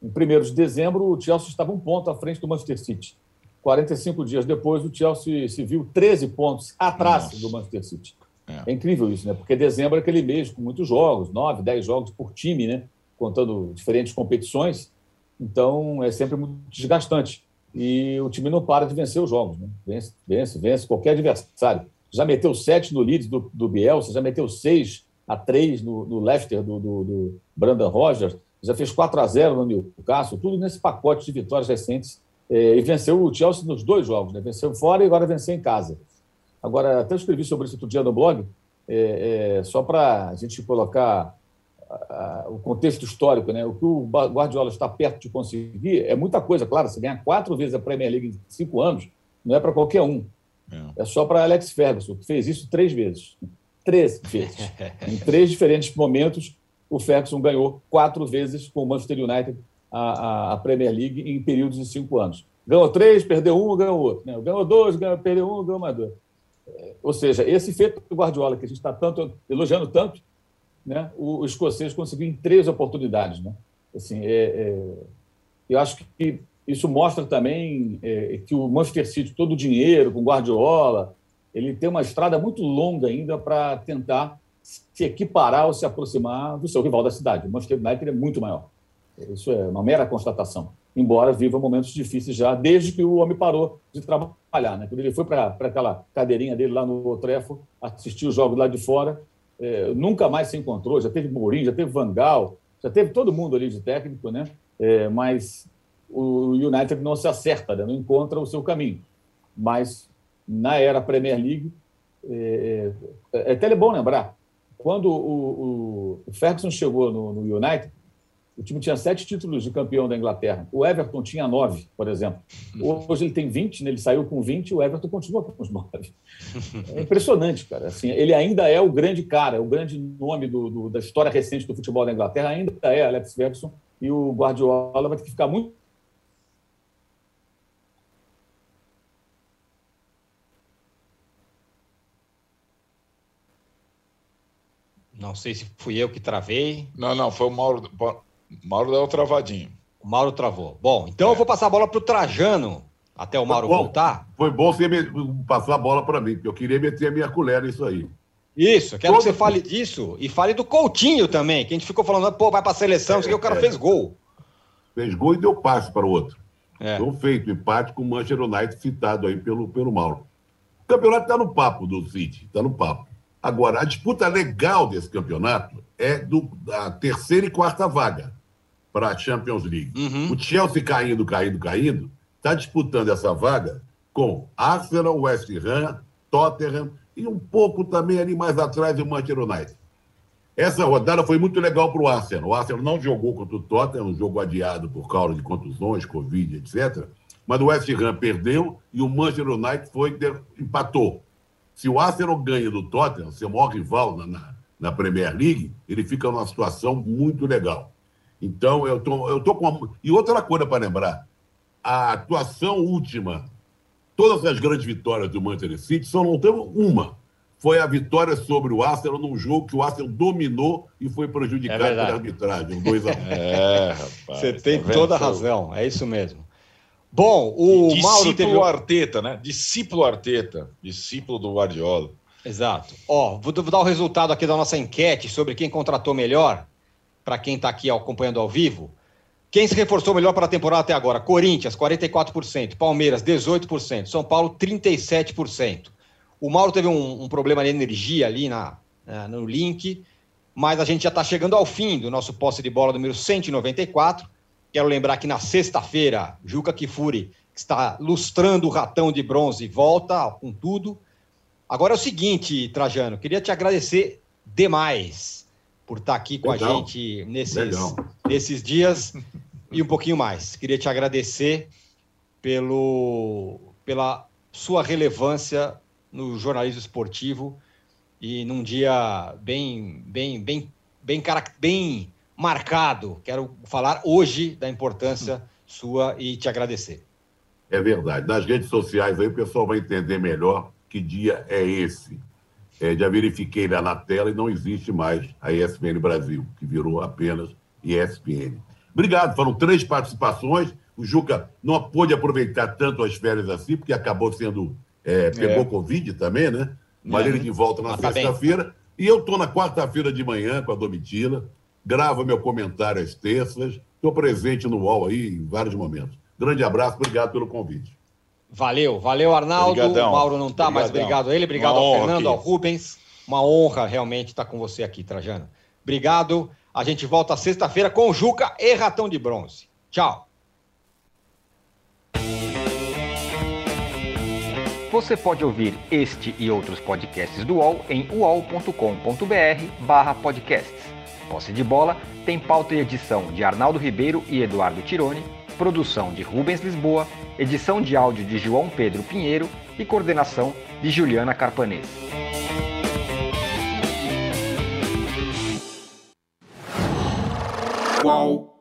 Em 1 de dezembro, o Chelsea estava um ponto à frente do Manchester City. 45 dias depois, o Chelsea se viu 13 pontos atrás Nossa. do Manchester City. É. é. incrível isso, né? Porque dezembro é aquele mês com muitos jogos, nove, dez jogos por time, né? Contando diferentes competições. Então, é sempre muito desgastante. E o time não para de vencer os jogos, né? Vence, vence, vence qualquer adversário. Já meteu sete no Leeds do, do Bielsa, já meteu seis a três no, no Leicester do, do, do Brandon Rogers, já fez 4 a 0 no Newcastle, tudo nesse pacote de vitórias recentes. É, e venceu o Chelsea nos dois jogos, né? Venceu fora e agora venceu em casa. Agora, até escrevi sobre isso outro dia no blog, é, é, só para a gente colocar a, a, o contexto histórico, né? O que o Guardiola está perto de conseguir é muita coisa, claro. Você ganhar quatro vezes a Premier League em cinco anos não é para qualquer um. É, é só para Alex Ferguson, que fez isso três vezes. Três vezes. [laughs] em três diferentes momentos, o Ferguson ganhou quatro vezes com o Manchester United a, a, Premier League em períodos de cinco anos. Ganhou três, perdeu um, ganhou outro. Né? Ganhou dois, ganhou, perdeu um, ganhou mais dois. Ou seja, esse feito do Guardiola, que a gente está tanto, elogiando tanto, né? o, o escocês conseguiu em três oportunidades. Né? Assim, é, é, eu acho que isso mostra também é, que o Manchester City, todo o dinheiro, com Guardiola, ele tem uma estrada muito longa ainda para tentar se equiparar ou se aproximar do seu rival da cidade. O Manchester United é muito maior. Isso é uma mera constatação. Embora viva momentos difíceis já, desde que o homem parou de trabalhar. Né? Quando ele foi para aquela cadeirinha dele lá no Trefo, assistiu os jogos lá de fora, é, nunca mais se encontrou. Já teve Mourinho, já teve Vangal, já teve todo mundo ali de técnico, né? É, mas o United não se acerta, né? não encontra o seu caminho. Mas na era Premier League, é, é, é até é bom lembrar, quando o, o Ferguson chegou no, no, United, o time tinha sete títulos de campeão da Inglaterra. O Everton tinha nove, por exemplo. Hoje ele tem 20, né? ele saiu com 20 e o Everton continua com os nove. É impressionante, cara. Assim, ele ainda é o grande cara, o grande nome do, do, da história recente do futebol da Inglaterra, ainda é Alex Ferguson, e o Guardiola vai ter que ficar muito Não sei se fui eu que travei. Não, não, foi o Mauro. Mauro deu travadinho. O Mauro travou. Bom, então é. eu vou passar a bola para o Trajano, até o Mauro bom, voltar. Foi bom você passar a bola para mim, porque eu queria meter a minha colher nisso aí. Isso, quero Todo... que você fale disso e fale do Coutinho também, que a gente ficou falando, pô, vai para a seleção, é, que o cara é. fez gol. Fez gol e deu passe para o outro. É. Então, feito, empate com o Manchester United, citado aí pelo, pelo Mauro. O campeonato está no papo do City, está no papo. Agora, a disputa legal desse campeonato é do, da terceira e quarta vaga para a Champions League. Uhum. O Chelsea caindo, caindo, caindo, está disputando essa vaga com Arsenal, West Ham, Tottenham e um pouco também ali mais atrás o Manchester United. Essa rodada foi muito legal para o Arsenal. O Arsenal não jogou contra o Tottenham, um jogo adiado por causa de contusões, Covid, etc. Mas o West Ham perdeu e o Manchester United foi empatou. Se o Arsenal ganha do Tottenham, seu maior rival na, na, na, Premier League, ele fica numa situação muito legal. Então, eu tô, eu tô com. Uma... E outra coisa para lembrar: a atuação última, todas as grandes vitórias do Manchester City, só não teve uma. Foi a vitória sobre o Arsenal num jogo que o Arsenal dominou e foi prejudicado é pela arbitragem, 2 a 1 [laughs] É, rapaz. Você tem tá toda a razão, é isso mesmo. Bom, o Discípulo Mauro teve... Arteta, né? Discípulo Arteta, discípulo do Guardiola. Exato. Ó, vou, vou dar o resultado aqui da nossa enquete sobre quem contratou melhor, para quem está aqui acompanhando ao vivo. Quem se reforçou melhor para a temporada até agora? Corinthians, 44%. Palmeiras, 18%. São Paulo, 37%. O Mauro teve um, um problema de energia ali na, na, no link, mas a gente já está chegando ao fim do nosso posse de bola número 194. Quero lembrar que na sexta-feira, Juca Kifuri, que está lustrando o ratão de bronze, volta com tudo. Agora é o seguinte, Trajano, queria te agradecer demais por estar aqui com Legal. a gente nesses, nesses dias e um pouquinho mais. Queria te agradecer pelo, pela sua relevância no jornalismo esportivo e num dia bem, bem, bem, bem, bem, bem marcado. Quero falar hoje da importância sua e te agradecer. É verdade. Nas redes sociais aí o pessoal vai entender melhor que dia é esse. É, já verifiquei lá na tela e não existe mais a ESPN Brasil, que virou apenas ESPN. Obrigado. Foram três participações. O Juca não pôde aproveitar tanto as férias assim, porque acabou sendo. É, pegou é. Covid também, né? mas É. ele de volta na tá sexta-feira. E eu estou na quarta-feira de manhã com a Domitila, gravo meu comentário às terças, estou presente no UOL aí em vários momentos. Grande abraço, obrigado pelo convite. Valeu, valeu, Arnaldo. Obrigadão. O Mauro não está, mas obrigado a ele, obrigado Uma ao honra Fernando, aqui. ao Rubens. Uma honra realmente estar com você aqui, Trajano. Obrigado. A gente volta sexta-feira com Juca e Ratão de Bronze. Tchau. Você pode ouvir este e outros podcasts do UOL em uol.com.br barra podcasts. Posse de bola tem pauta e edição de Arnaldo Ribeiro e Eduardo Tironi, produção de Rubens Lisboa, edição de áudio de João Pedro Pinheiro e coordenação de Juliana Carpanês. Qual?